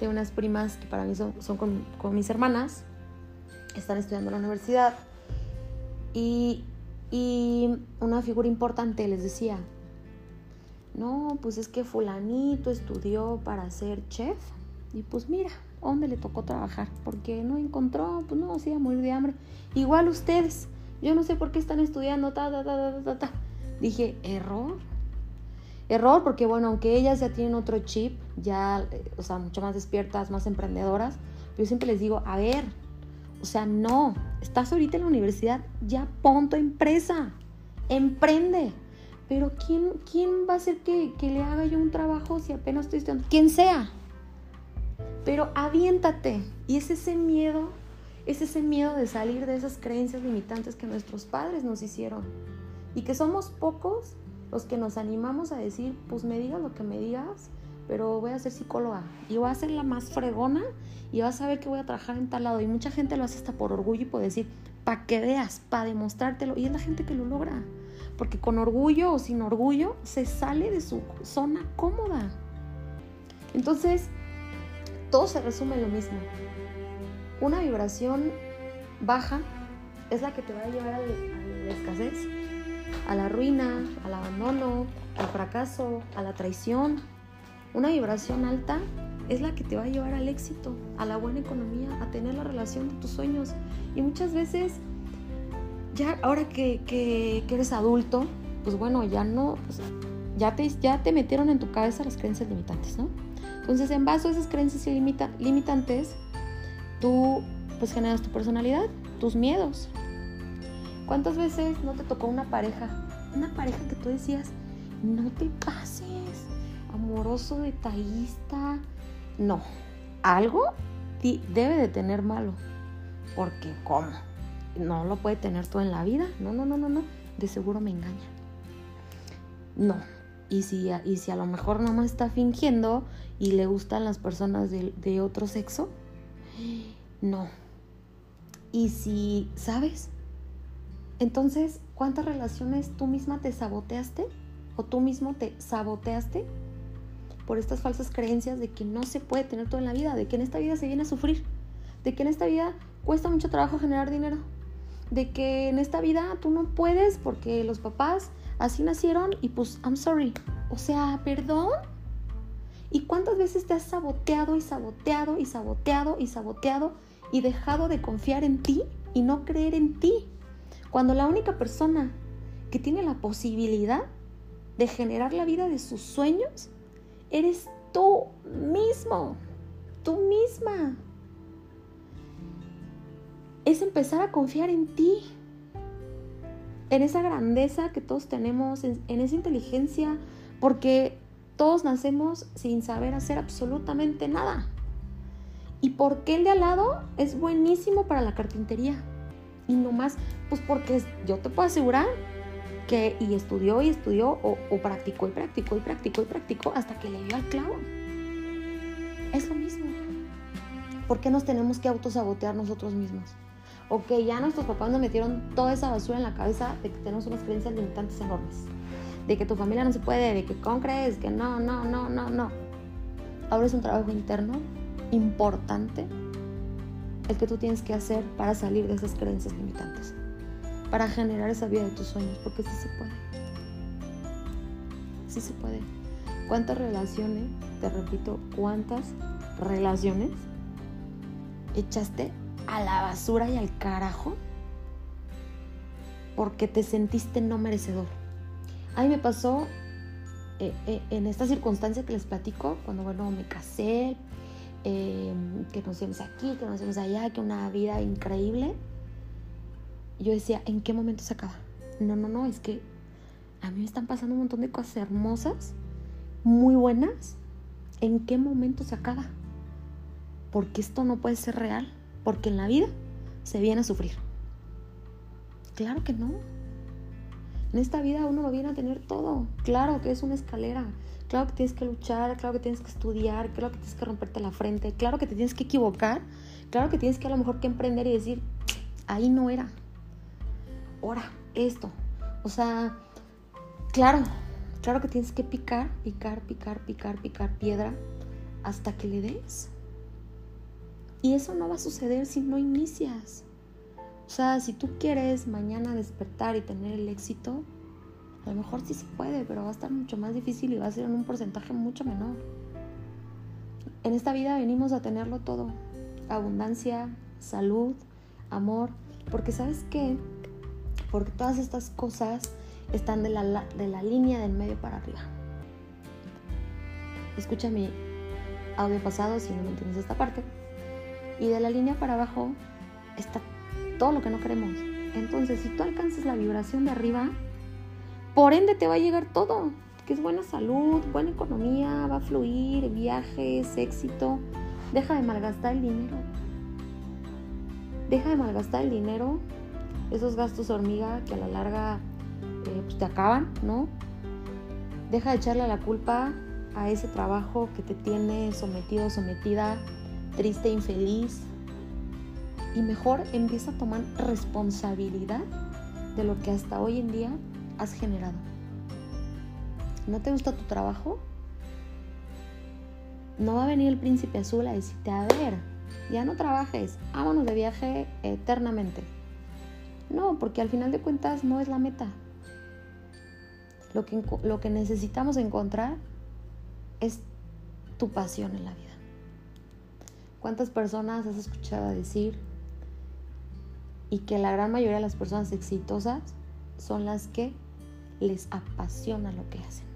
de unas primas que para mí son, con, con, mis hermanas, están estudiando en la universidad y, y una figura importante les decía, no, pues es que fulanito estudió para ser chef y pues mira, ¿dónde le tocó trabajar? Porque no encontró, pues no, se iba a morir de hambre. Igual ustedes, yo no sé por qué están estudiando, ta, ta, ta, ta, ta. Dije, error. Error, porque bueno, aunque ellas ya tienen otro chip, ya, o sea, mucho más despiertas, más emprendedoras, yo siempre les digo, a ver, o sea, no, estás ahorita en la universidad, ya pon tu empresa, emprende. Pero ¿quién, quién va a hacer que, que le haga yo un trabajo si apenas estoy estudiando? Quien sea, pero aviéntate. Y es ese miedo, es ese miedo de salir de esas creencias limitantes que nuestros padres nos hicieron. Y que somos pocos los que nos animamos a decir, pues me digas lo que me digas, pero voy a ser psicóloga y voy a ser la más fregona y vas a ver que voy a trabajar en tal lado. Y mucha gente lo hace hasta por orgullo y por decir, para que veas, para demostrártelo. Y es la gente que lo logra. Porque con orgullo o sin orgullo se sale de su zona cómoda. Entonces, todo se resume lo mismo. Una vibración baja es la que te va a llevar a, la escasez, a la ruina, al abandono, al fracaso, a la traición. Una vibración alta es la que te va a llevar al éxito, a la buena economía, a tener la relación de tus sueños. Y muchas veces, ya ahora que, eres adulto, pues bueno, ya no, ya te, ya te metieron en tu cabeza las creencias limitantes, ¿no? Entonces, en base a esas creencias limitantes, tú pues generas tu personalidad, tus miedos. ¿Cuántas veces no te tocó una pareja? Una pareja que tú decías, no te pases, amoroso, detallista. No, algo debe de tener malo. Porque, ¿cómo? No lo puede tener todo en la vida. No, no, no, no, no. De seguro me engaña. No, y si, y si a lo mejor nomás está fingiendo y le gustan las personas de, otro sexo, no. Y si, ¿sabes? Entonces, ¿cuántas relaciones tú misma te saboteaste? ¿O tú mismo te saboteaste por estas falsas creencias de que no se puede tener todo en la vida, de que en esta vida se viene a sufrir, de que en esta vida cuesta mucho trabajo generar dinero, de que en esta vida tú no puedes porque los papás así nacieron y pues, I'm sorry. O sea, perdón. ¿Y cuántas veces te has saboteado y saboteado y saboteado y saboteado y dejado de confiar en ti y no creer en ti? Cuando la única persona que tiene la posibilidad de generar la vida de sus sueños eres tú mismo, tú misma. Es empezar a confiar en ti, en esa grandeza que todos tenemos, en, esa inteligencia, porque todos nacemos sin saber hacer absolutamente nada. ¿Y por qué el de al lado es buenísimo para la carpintería? Y no más, pues porque yo te puedo asegurar que y estudió y estudió o, o practicó y practicó y practicó y practicó hasta que le dio al clavo. Es lo mismo. ¿Por qué nos tenemos que autosabotear nosotros mismos? Ok, ya nuestros papás nos metieron toda esa basura en la cabeza de que tenemos unas creencias limitantes enormes. De que tu familia no se puede, de que ¿cómo crees? Que no, no, no, no, no. Ahora es un trabajo interno importante el que tú tienes que hacer para salir de esas creencias limitantes. Para generar esa vida de tus sueños, porque sí se puede. Sí se puede. ¿Cuántas relaciones, te repito, cuántas relaciones echaste a la basura y al carajo porque te sentiste no merecedor. A mí me pasó eh, eh, en esta circunstancia que les platico, cuando bueno, me casé, em, que nos vemos aquí, que nos vemos allá, que una vida increíble. Yo decía, ¿en qué momento se acaba? No, no, no, es que a mí me están pasando un montón de cosas hermosas, muy buenas. ¿En qué momento se acaba? Porque esto no puede ser real. Porque en la vida se viene a sufrir. Claro que no. En esta vida uno lo viene a tener todo. Claro que es una escalera. Claro que tienes que luchar, claro que tienes que estudiar, claro que tienes que romperte la frente, claro que te tienes que equivocar, claro que tienes que a lo mejor que emprender y decir, ahí no era. Ahora, esto. O sea, claro, claro que tienes que picar, picar, picar, picar, picar piedra hasta que le des. Y eso no va a suceder si no inicias. O sea, si tú quieres mañana despertar y tener el éxito, a lo mejor sí se puede, pero va a estar mucho más difícil y va a ser en un porcentaje mucho menor. En esta vida venimos a tenerlo todo. Abundancia, salud, amor. Porque sabes qué? Porque todas estas cosas están de la, de la línea del medio para arriba. Escucha mi audio pasado si no me entiendes esta parte y de la línea para abajo está todo lo que no queremos. Entonces, si tú alcanzas la vibración de arriba, por ende te va a llegar todo, que es buena salud, buena economía, va a fluir, viajes, éxito. Deja de malgastar el dinero. Deja de malgastar el dinero, esos gastos hormiga que a la larga eh, pues, te acaban, ¿no? Deja de echarle la culpa a ese trabajo que te tiene sometido, sometida triste, infeliz. Y mejor empieza a tomar responsabilidad de lo que hasta hoy en día has generado. ¿No te gusta tu trabajo? No va a venir el príncipe azul a decirte, a ver, ya no trabajes, vámonos de viaje eternamente. No, porque al final de cuentas no es la meta. Lo que, lo que necesitamos encontrar es tu pasión en la vida. ¿Cuántas personas has escuchado decir y que la gran mayoría de las personas exitosas son las que les apasiona lo que hacen?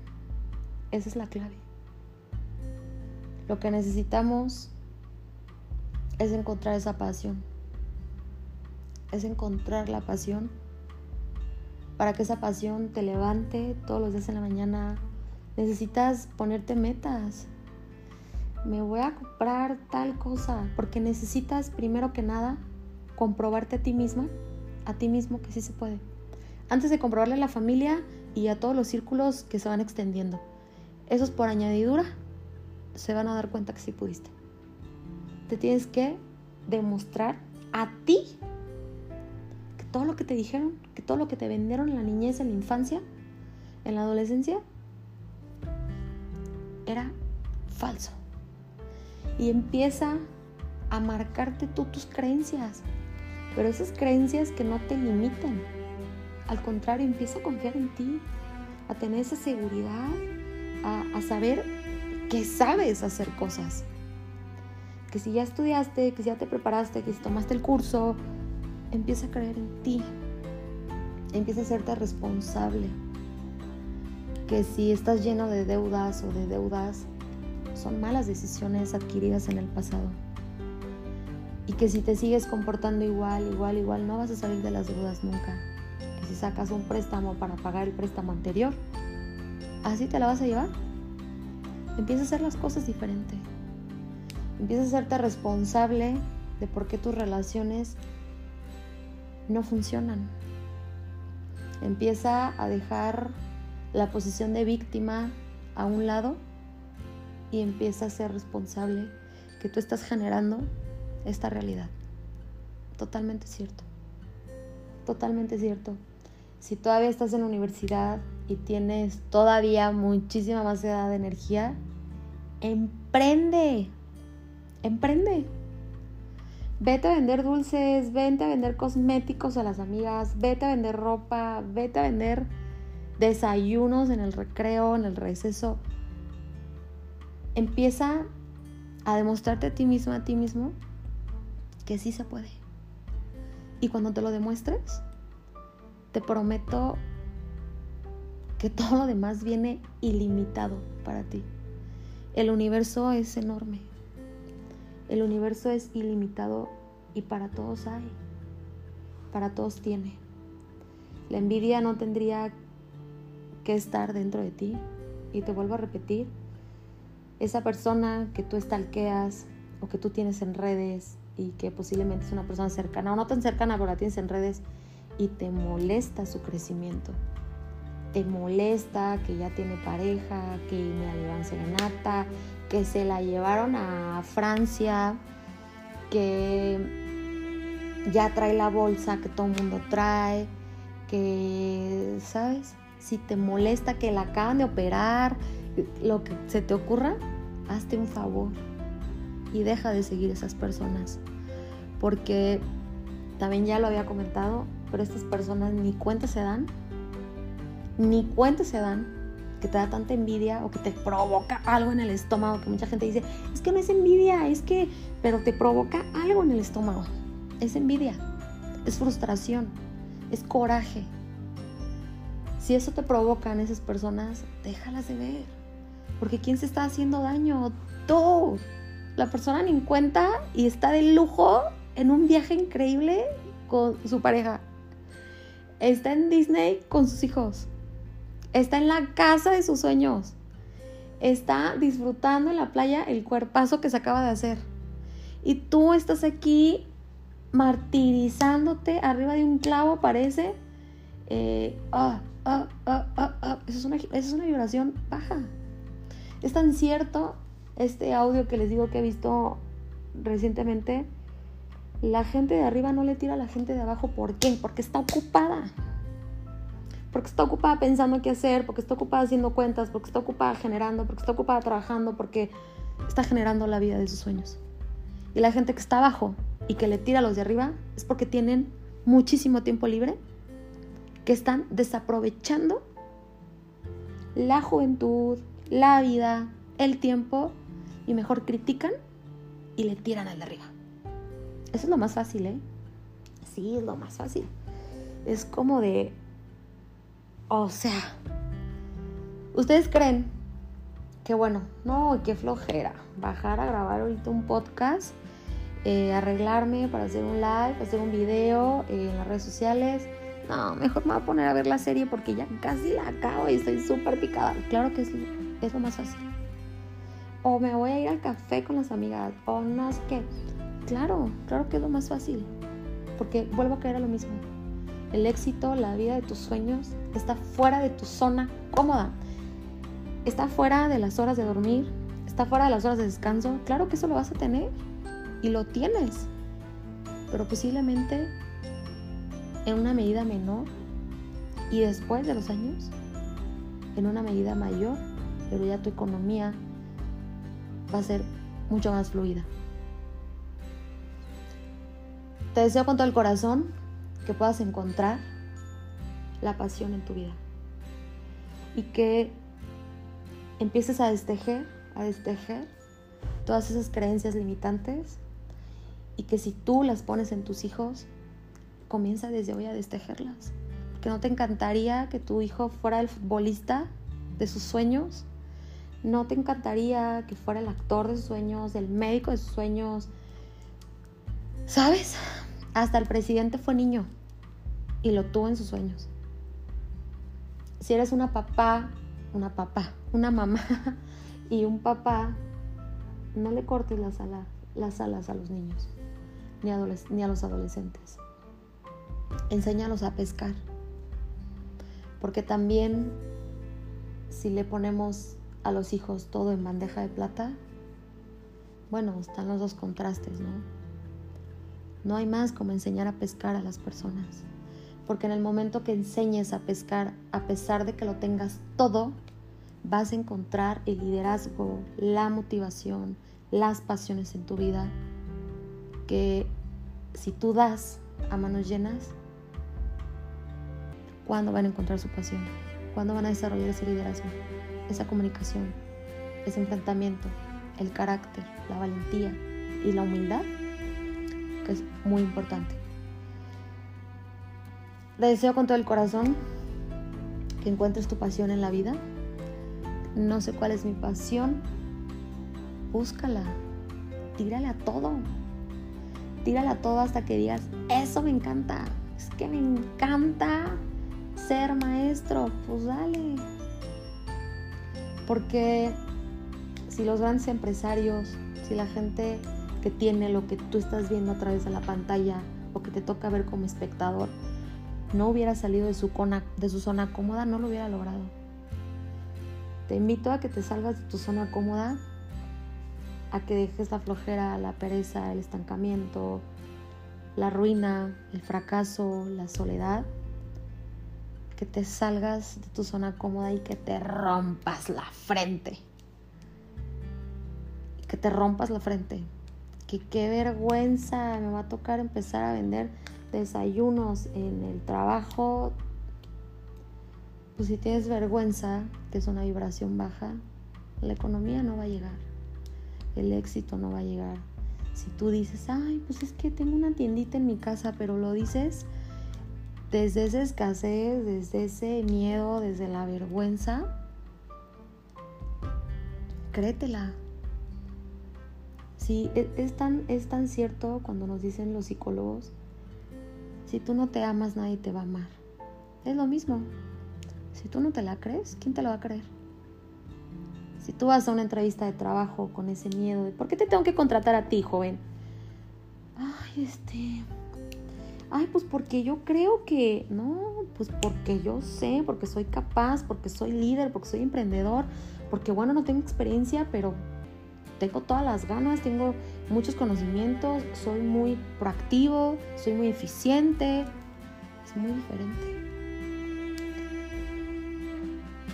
Esa es la clave. Lo que necesitamos es encontrar esa pasión. Es encontrar la pasión para que esa pasión te levante todos los días en la mañana. Necesitas ponerte metas me voy a comprar tal cosa, porque necesitas primero que nada comprobarte a ti misma, a ti mismo que sí se puede. Antes de comprobarle a la familia y a todos los círculos que se van extendiendo. Esos por añadidura se van a dar cuenta que sí pudiste. Te tienes que demostrar a ti que todo lo que te dijeron, que todo lo que te vendieron en la niñez, en la infancia, en la adolescencia, era falso y empieza a marcarte tú tus creencias. Pero esas creencias que no te limitan. Al contrario, empieza a confiar en ti, a tener esa seguridad, a, saber que sabes hacer cosas. Que si ya estudiaste, que si ya te preparaste, que si tomaste el curso, empieza a creer en ti. Empieza a hacerte responsable. Que si estás lleno de deudas o de deudas, son malas decisiones adquiridas en el pasado. Y que si te sigues comportando igual, igual, igual, no vas a salir de las deudas nunca. Si sacas un préstamo para pagar el préstamo anterior, así te la vas a llevar. Empieza a hacer las cosas diferente. Empieza a hacerte responsable de por qué tus relaciones no funcionan. Empieza a dejar la posición de víctima a un lado y empieza a ser responsable que tú estás generando esta realidad. Totalmente cierto. Totalmente cierto. Si todavía estás en la universidad y tienes todavía muchísima más edad de energía, emprende. Emprende. Vete a vender dulces, vete a vender cosméticos a las amigas, vete a vender ropa, vete a vender desayunos en el recreo, en el receso. Empieza a demostrarte a ti mismo, a ti mismo, que sí se puede. Y cuando te lo demuestres, te prometo que todo lo demás viene ilimitado para ti. El universo es enorme. El universo es ilimitado y para todos hay. Para todos tiene. La envidia no tendría que estar dentro de ti. Y te vuelvo a repetir, esa persona que tú estalqueas o que tú tienes en redes y que posiblemente es una persona cercana o no tan cercana, pero la tienes en redes y te molesta su crecimiento. Te molesta que ya tiene pareja, que me la llevan serenata, que se la llevaron a Francia, que ya trae la bolsa que todo el mundo trae, que, ¿sabes? Si te molesta que la acaban de operar, lo que se te ocurra, hazte un favor y deja de seguir esas personas. Porque también ya lo había comentado, pero estas personas ni cuenta se dan, ni cuenta se dan que te da tanta envidia o que te provoca algo en el estómago, que mucha gente dice, es que no es envidia, es que, pero te provoca algo en el estómago. Es envidia, es frustración, es coraje. Si eso te provoca en esas personas, déjalas de ver. Porque ¿quién se está haciendo daño? Tú. La persona ni en cuenta y está de lujo en un viaje increíble con su pareja está en Disney con sus hijos, está en la casa de sus sueños, está disfrutando en la playa el cuerpazo que se acaba de hacer. Y tú estás aquí martirizándote arriba de un clavo, parece. Eh, ah, ah, ah, eso, es una, es una vibración baja. Es tan cierto este audio que les digo que he visto recientemente la gente de arriba no le tira a la gente de abajo. ¿Por qué? Porque está ocupada. Porque está ocupada pensando qué hacer, porque está ocupada haciendo cuentas, porque está ocupada generando, porque está ocupada trabajando, porque está generando la vida de sus sueños. Y la gente que está abajo y que le tira a los de arriba es porque tienen muchísimo tiempo libre, que están desaprovechando la juventud, la vida, el tiempo y mejor critican y le tiran al de arriba. Eso es lo más fácil, ¿eh? Sí, es lo más fácil. Es como de, o sea, ¿ustedes creen que bueno, no, qué flojera, bajar a grabar ahorita un podcast, eh, arreglarme para hacer un live, hacer un video en las redes sociales? No, mejor me voy a poner a ver la serie porque ya casi la acabo y estoy súper picada. Claro que es, es lo más fácil. O me voy a ir al café con las amigas, o no sé qué Claro, claro que es lo más fácil, porque vuelvo a caer a lo mismo. El éxito, la vida de tus sueños está fuera de tu zona cómoda. Está fuera de las horas de dormir, está fuera de las horas de descanso. Claro que eso lo vas a tener y lo tienes, pero posiblemente en una medida menor y después de los años en una medida mayor, pero ya tu economía va a ser mucho más fluida. Te deseo con todo el corazón que puedas encontrar la pasión en tu vida y que empieces a destejer, a destejer todas esas creencias limitantes y que si tú las pones en tus hijos, comienza desde hoy a destejerlas. Que no te encantaría que tu hijo fuera el futbolista de sus sueños, no te encantaría que fuera el actor de sus sueños, el médico de sus sueños, ¿sabes? Hasta el presidente fue niño y lo tuvo en sus sueños. Si eres una papá, una papá, una mamá y un papá, no le cortes las alas, las alas a los niños ni ni a los adolescentes. Enséñalos a pescar. Porque también si le ponemos a los hijos todo en bandeja de plata, bueno, están los dos contrastes, ¿no? No hay más como enseñar a pescar a las personas. Porque en el momento que enseñes a pescar, a pesar de que lo tengas todo, vas a encontrar el liderazgo, la motivación, las pasiones en tu vida, que si tú das a manos llenas, ¿cuándo van a encontrar su pasión? ¿Cuándo van a desarrollar ese liderazgo, esa comunicación, ese enfrentamiento, el carácter, la valentía y la humildad? Que es muy importante. Le deseo con todo el corazón que encuentres tu pasión en la vida. No sé cuál es mi pasión. Búscala. Tírale a todo. Tírale a todo hasta que digas, eso me encanta. Es que me encanta ser maestro. Pues dale. Porque si los grandes empresarios, si la gente que tiene lo que tú estás viendo a través de la pantalla o que te toca ver como espectador, no hubiera salido de su, de su zona cómoda, no lo hubiera logrado. Te invito a que te salgas de tu zona cómoda, a que dejes la flojera, la pereza, el estancamiento, la ruina, el fracaso, la soledad, que te salgas de tu zona cómoda y que te rompas la frente. Que te rompas la frente. Que qué vergüenza, me va a tocar empezar a vender desayunos en el trabajo, pues si tienes vergüenza, que es una vibración baja, la economía no va a llegar, el éxito no va a llegar. Si tú dices, ay, pues es que tengo una tiendita en mi casa, pero lo dices desde esa escasez, desde ese miedo, desde la vergüenza, créetela. Sí, e, es tan, es tan cierto cuando nos dicen los psicólogos si tú no te amas, nadie te va a amar. Es lo mismo. Si tú no te la crees, ¿quién te lo va a creer? Si tú vas a una entrevista de trabajo con ese miedo de ¿por qué te tengo que contratar a ti, joven? Ay, este. Ay, pues porque yo creo que. No, pues porque yo sé, porque soy capaz, porque soy líder, porque soy emprendedor, porque bueno, no tengo experiencia, pero tengo todas las ganas, tengo muchos conocimientos, soy muy proactivo, soy muy eficiente. Es muy diferente.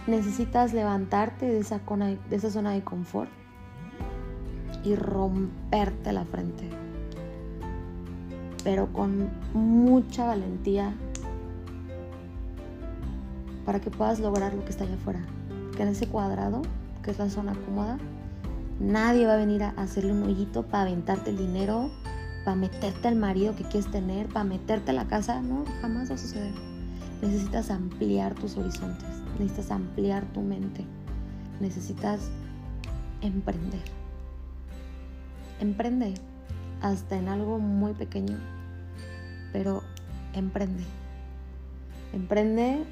Necesitas levantarte de esa, zona de confort y romperte la frente. Pero con mucha valentía para que puedas lograr lo que está allá afuera. Que en ese cuadrado, que es la zona cómoda, Nadie va a venir a hacerle un hoyito para aventarte el dinero, para meterte al marido que quieres tener, para meterte a la casa. No, jamás va a suceder. Necesitas ampliar tus horizontes, necesitas ampliar tu mente, necesitas emprender. Emprende hasta en algo muy pequeño, pero emprende. Emprende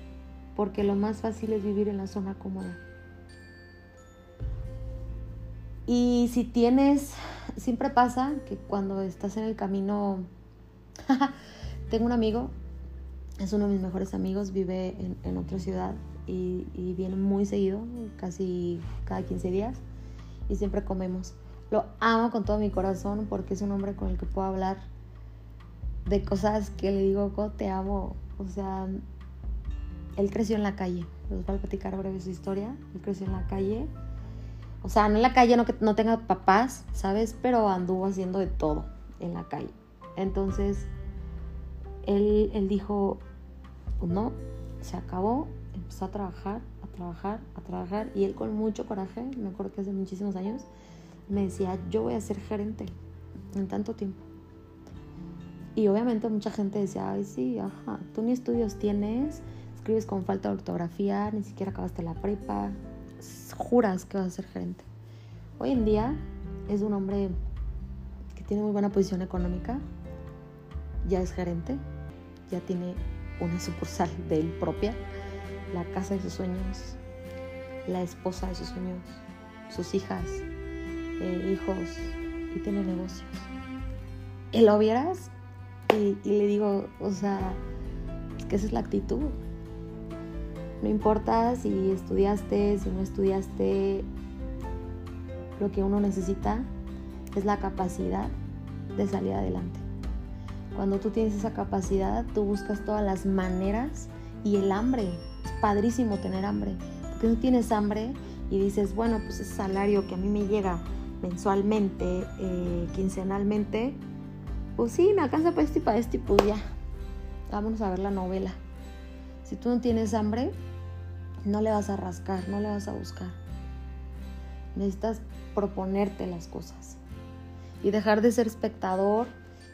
porque lo más fácil es vivir en la zona cómoda. Y si tienes, siempre pasa que cuando estás en el camino, tengo un amigo, es uno de mis mejores amigos, vive en, otra ciudad y, viene muy seguido, casi cada 15 días, y siempre comemos. Lo amo con todo mi corazón porque es un hombre con el que puedo hablar de cosas que le digo, te amo. O sea, él creció en la calle. Les voy a platicar breve su historia. Él creció en la calle o sea, no en la calle, no que no tenga papás, ¿sabes? Pero anduvo haciendo de todo en la calle. Entonces, él, él dijo, pues no, se acabó, empezó a trabajar, a trabajar, a trabajar. Y él con mucho coraje, me acuerdo que hace muchísimos años, me decía, yo voy a ser gerente en tanto tiempo. Y obviamente mucha gente decía, ay, sí, ajá, tú ni estudios tienes, escribes con falta de ortografía, ni siquiera acabaste la prepa, juras que vas a ser gerente. Hoy en día es un hombre que tiene muy buena posición económica, ya es gerente, ya tiene una sucursal de él propia, la casa de sus sueños, la esposa de sus sueños, sus hijas, eh, hijos y tiene negocios. Y lo vieras y, le digo, o sea, es que esa es la actitud. No importa si estudiaste, si no estudiaste, lo que uno necesita es la capacidad de salir adelante. Cuando tú tienes esa capacidad, tú buscas todas las maneras y el hambre. Es padrísimo tener hambre. Porque tú tienes hambre y dices, bueno, pues ese salario que a mí me llega mensualmente, eh, quincenalmente, pues sí, me alcanza para esto y para esto y pues ya. Vámonos a ver la novela. Si tú no tienes hambre, no le vas a rascar, no le vas a buscar. Necesitas proponerte las cosas y dejar de ser espectador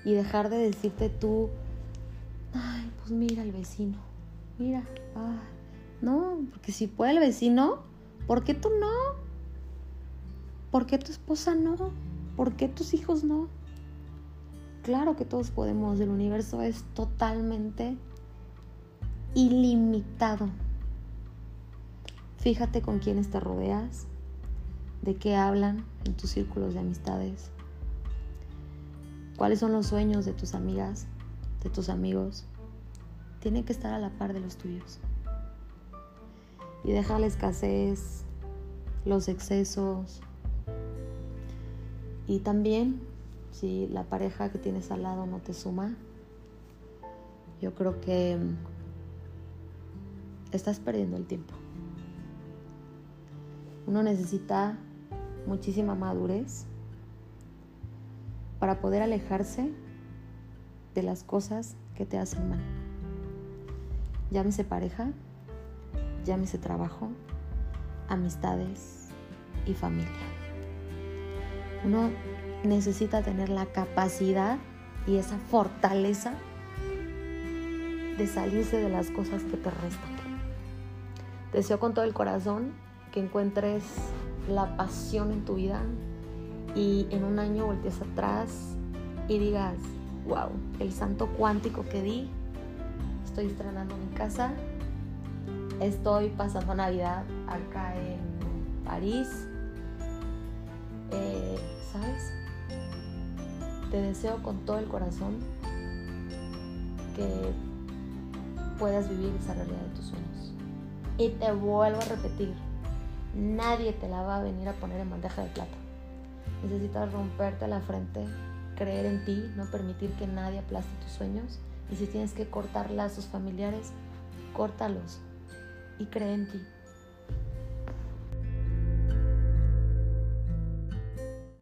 y dejar de decirte tú, ay, pues mira el vecino, mira, ay, no, porque si puede el vecino, ¿por qué tú no? ¿Por qué tu esposa no? ¿Por qué tus hijos no? Claro que todos podemos, el universo es totalmente ilimitado. Fíjate con quiénes te rodeas, de qué hablan en tus círculos de amistades, cuáles son los sueños de tus amigas, de tus amigos. Tienen que estar a la par de los tuyos. Y deja la escasez, los excesos. Y también, si la pareja que tienes al lado no te suma, yo creo que estás perdiendo el tiempo. Uno necesita muchísima madurez para poder alejarse de las cosas que te hacen mal. Llámese pareja, llámese trabajo, amistades y familia. Uno necesita tener la capacidad y esa fortaleza de salirse de las cosas que te restan. Deseo con todo el corazón que encuentres la pasión en tu vida y en un año voltees atrás y digas, wow, el santo cuántico que di, estoy estrenando mi casa, estoy pasando Navidad acá en París, eh, ¿sabes? Te deseo con todo el corazón que puedas vivir esa realidad de tus sueños. Y te vuelvo a repetir, nadie te la va a venir a poner en bandeja de plata. Necesitas romperte la frente, creer en ti, no permitir que nadie aplaste tus sueños. Y si tienes que cortar lazos familiares, córtalos y cree en ti.